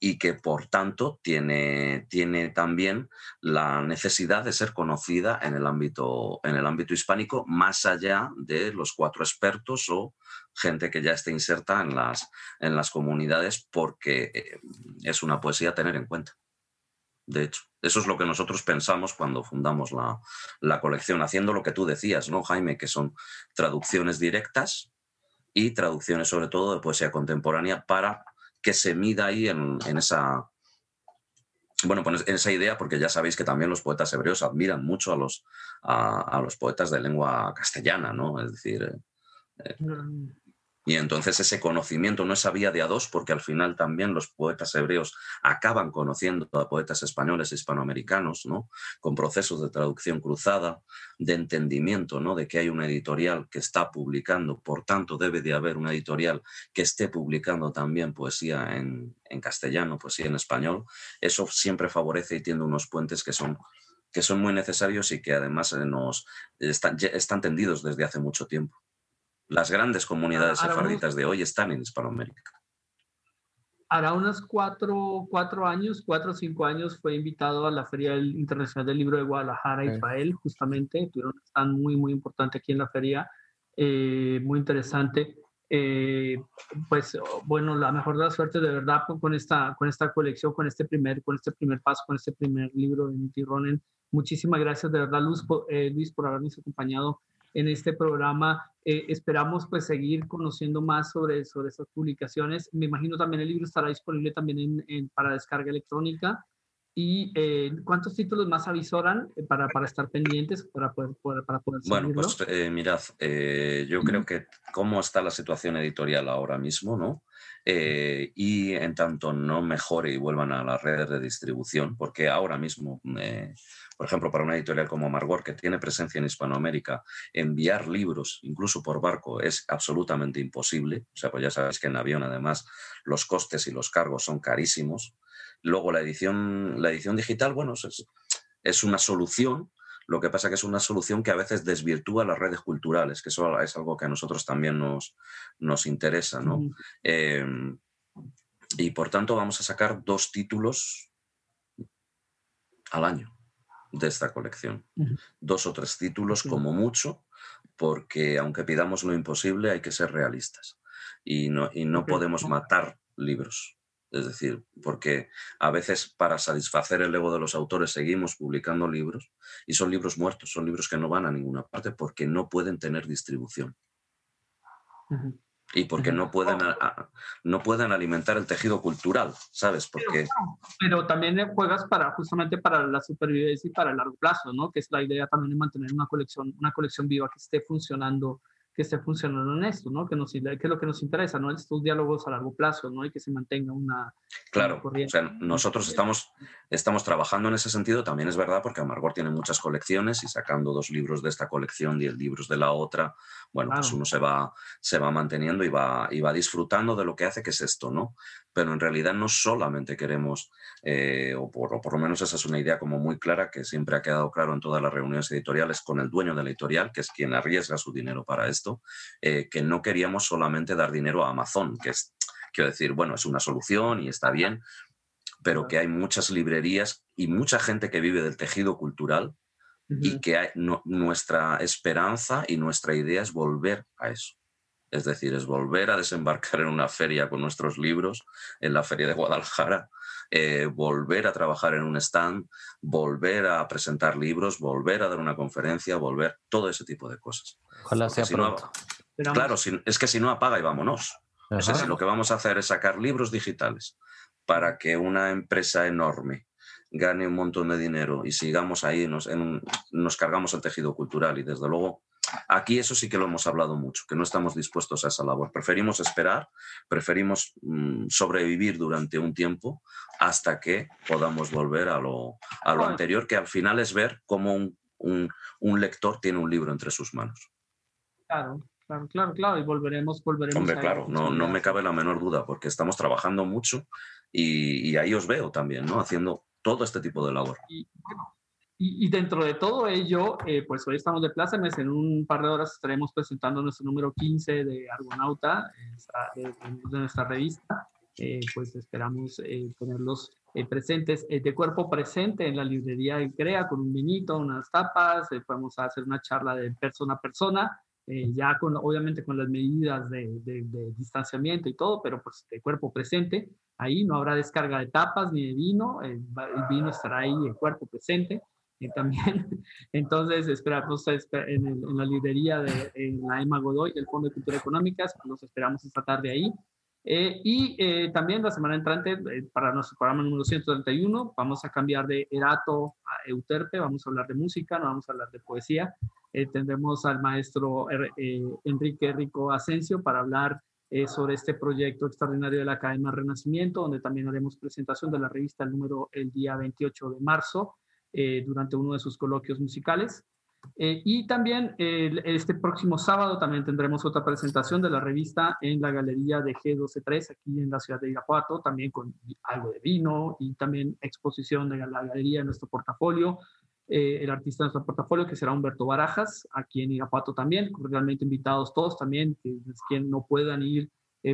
y que por tanto tiene, tiene también la necesidad de ser conocida en el, ámbito, en el ámbito hispánico, más allá de los cuatro expertos o gente que ya esté inserta en las, en las comunidades, porque eh, es una poesía a tener en cuenta. De hecho, eso es lo que nosotros pensamos cuando fundamos la, la colección, haciendo lo que tú decías, ¿no, Jaime? Que son traducciones directas y traducciones sobre todo de poesía contemporánea para que se mida ahí en, esa, bueno, pues en esa idea, porque ya sabéis que también los poetas hebreos admiran mucho a los, a, los poetas de lengua castellana, ¿no? Es decir, eh, mm. Y entonces ese conocimiento no es a vía de a dos, porque al final también los poetas hebreos acaban conociendo a poetas españoles e hispanoamericanos, ¿no? con procesos de traducción cruzada, de entendimiento ¿no? de que hay una editorial que está publicando, por tanto debe de haber una editorial que esté publicando también poesía en, castellano, poesía en español. Eso siempre favorece y tiende unos puentes que son que son muy necesarios y que además nos están, están tendidos desde hace mucho tiempo. Las grandes comunidades sefarditas de hoy están en Hispanoamérica. Hará unos cuatro, cuatro años, cuatro o cinco años, fue invitado a la Feria Internacional del Libro de Guadalajara, Israel, justamente. Tuvieron un stand muy, muy importante aquí en la feria, eh, muy interesante. Eh, pues bueno, la mejor de la suerte de verdad con esta, con esta colección, con este primer, con este primer paso, con este primer libro de Niti Ronen. Muchísimas gracias de verdad, Luz, eh, Luis, por habernos acompañado en este programa. Eh, esperamos pues seguir conociendo más sobre, sobre estas publicaciones. Me imagino también el libro estará disponible también en, para descarga electrónica. ¿Y eh, cuántos títulos más avisoran eh, para, para estar pendientes, para poder, para poder Bueno, pues mirad, yo creo que cómo está la situación editorial ahora mismo, ¿no? Y en tanto no mejore y vuelvan a las redes de distribución, porque ahora mismo por ejemplo, para una editorial como Amargor, que tiene presencia en Hispanoamérica, enviar libros, incluso por barco, es absolutamente imposible. O sea, pues ya sabéis que en avión, además, los costes y los cargos son carísimos. Luego, la edición, la edición digital, bueno, es, es una solución, lo que pasa que es una solución que a veces desvirtúa las redes culturales, que eso es algo que a nosotros también nos, nos interesa, ¿no? Em, y por tanto vamos a sacar dos títulos al año de esta colección. Dos o tres títulos como mucho, porque aunque pidamos lo imposible, hay que ser realistas. Y no, y no podemos matar libros. Es decir, porque a veces para satisfacer el ego de los autores seguimos publicando libros y son libros muertos, son libros que no van a ninguna parte porque no pueden tener distribución y porque no pueden, no pueden alimentar el tejido cultural, ¿sabes? Porque... Pero, también juegas para justamente para la supervivencia y para el largo plazo, ¿no? Que es la idea también de mantener una colección, una colección viva que esté funcionando que esté funcionando en esto, ¿no? Que, nos, que es lo que nos interesa, ¿no? Estos diálogos a largo plazo, ¿no? Y que se mantenga una... Claro, o sea, nosotros estamos, estamos trabajando en ese sentido, también es verdad, porque Amargor tiene muchas colecciones y sacando dos libros de esta colección y el libros de la otra, bueno, pues uno se va, se va manteniendo y va, y va disfrutando de lo que hace, que es esto, ¿no? Pero en realidad no solamente queremos, eh, o, por, o por lo menos esa es una idea como muy clara, que siempre ha quedado claro en todas las reuniones editoriales con el dueño de la editorial, que es quien arriesga su dinero para esto, eh, que no queríamos solamente dar dinero a Amazon, que es, quiero decir, bueno, es una solución y está bien, pero que hay muchas librerías y mucha gente que vive del tejido cultural y que hay, nuestra esperanza y nuestra idea es volver a eso. Es decir, es volver a desembarcar en una feria con nuestros libros, en la feria de Guadalajara, eh, volver a trabajar en un stand, volver a presentar libros, volver a dar una conferencia, volver, todo ese tipo de cosas. Ojalá sea pronto. claro, es que si no apaga y vámonos. Es lo que vamos a hacer es sacar libros digitales para que una empresa enorme gane un montón de dinero y sigamos ahí, nos, nos cargamos el tejido cultural y desde luego Aquí eso sí que lo hemos hablado mucho, que no estamos dispuestos a esa labor. Preferimos esperar, preferimos mm, sobrevivir durante un tiempo hasta que podamos volver a lo, a lo anterior, que al final es ver cómo un, un, lector tiene un libro entre sus manos. Claro, claro, claro, claro, y volveremos, volveremos. Hombre, claro, no, no me cabe la menor duda, porque estamos trabajando mucho y, y ahí os veo también, ¿no? Haciendo todo este tipo de labor. Y, dentro de todo ello, eh, pues hoy estamos de plácemes, en un par de horas estaremos presentando nuestro número 15 de Argonauta, de, nuestra revista. Eh, pues esperamos eh, tenerlos presentes de cuerpo presente en la librería de CREA con un vinito, unas tapas, podemos hacer una charla de persona a persona, ya con, obviamente con las medidas de, de, distanciamiento y todo, pero pues de cuerpo presente. Ahí no habrá descarga de tapas ni de vino, el, el vino estará ahí en cuerpo presente también. Entonces, esperamos en, en, la librería de en la EMA Godoy del Fondo de Cultura Económica, los esperamos esta tarde ahí. Eh, y eh, también la semana entrante, eh, para nuestro programa número 131, vamos a cambiar de Erato a Euterpe, vamos a hablar de música, no vamos a hablar de poesía. Tendremos al maestro Enrique Rico Asensio para hablar sobre este proyecto extraordinario de la Academia Renacimiento, donde también haremos presentación de la revista el número el día 28 de marzo. Eh, durante uno de sus coloquios musicales. Eh, y también este próximo sábado también tendremos otra presentación de la revista en la galería de G123 aquí en la ciudad de Irapuato, también con algo de vino y también exposición de la galería de nuestro portafolio. Eh, el artista de nuestro portafolio, que será Humberto Barajas, aquí en Irapuato también, realmente invitados todos también, que no puedan ir,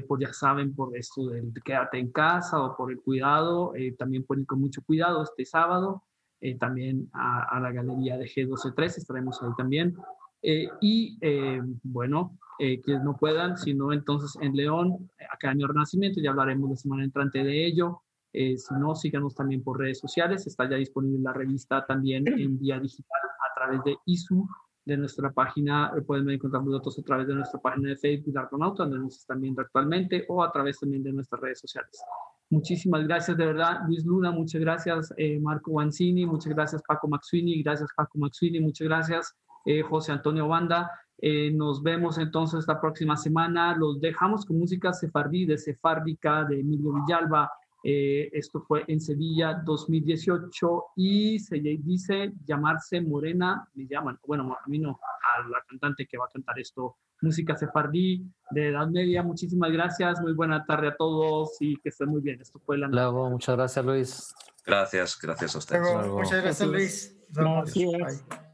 pues ya saben, por esto del quédate en casa o por el cuidado, también pueden ir con mucho cuidado este sábado. Eh, también a, la galería de G123, estaremos ahí también. Eh, y eh, bueno, quienes no puedan, sino entonces en León, Academia Renacimiento, ya hablaremos la semana entrante de ello. Si no, síganos también por redes sociales, está ya disponible la revista también en vía digital a través de ISU de nuestra página, eh, pueden encontrar nosotros a través de nuestra página de Facebook, Argonauta, donde nos están viendo actualmente, o a través también de nuestras redes sociales. Muchísimas gracias, de verdad. Luis Luna, muchas gracias. Eh, Marco Wanzini, muchas gracias. Paco Maxuini, gracias Paco Maxuini, muchas gracias. Eh, José Antonio Banda. nos vemos entonces la próxima semana. Los dejamos con música sefardí de Sefárdica de Emilio Villalba. Eh, esto fue en Sevilla 2018 y se dice llamarse Morena, me llaman, bueno, a mí no, a la cantante que va a cantar esto, música sefardí de Edad Media. Muchísimas gracias, muy buena tarde a todos y que estén muy bien. Esto fue la... Luego, muchas gracias Luis. Gracias, gracias a ustedes. Muchas gracias Luis. Gracias. vez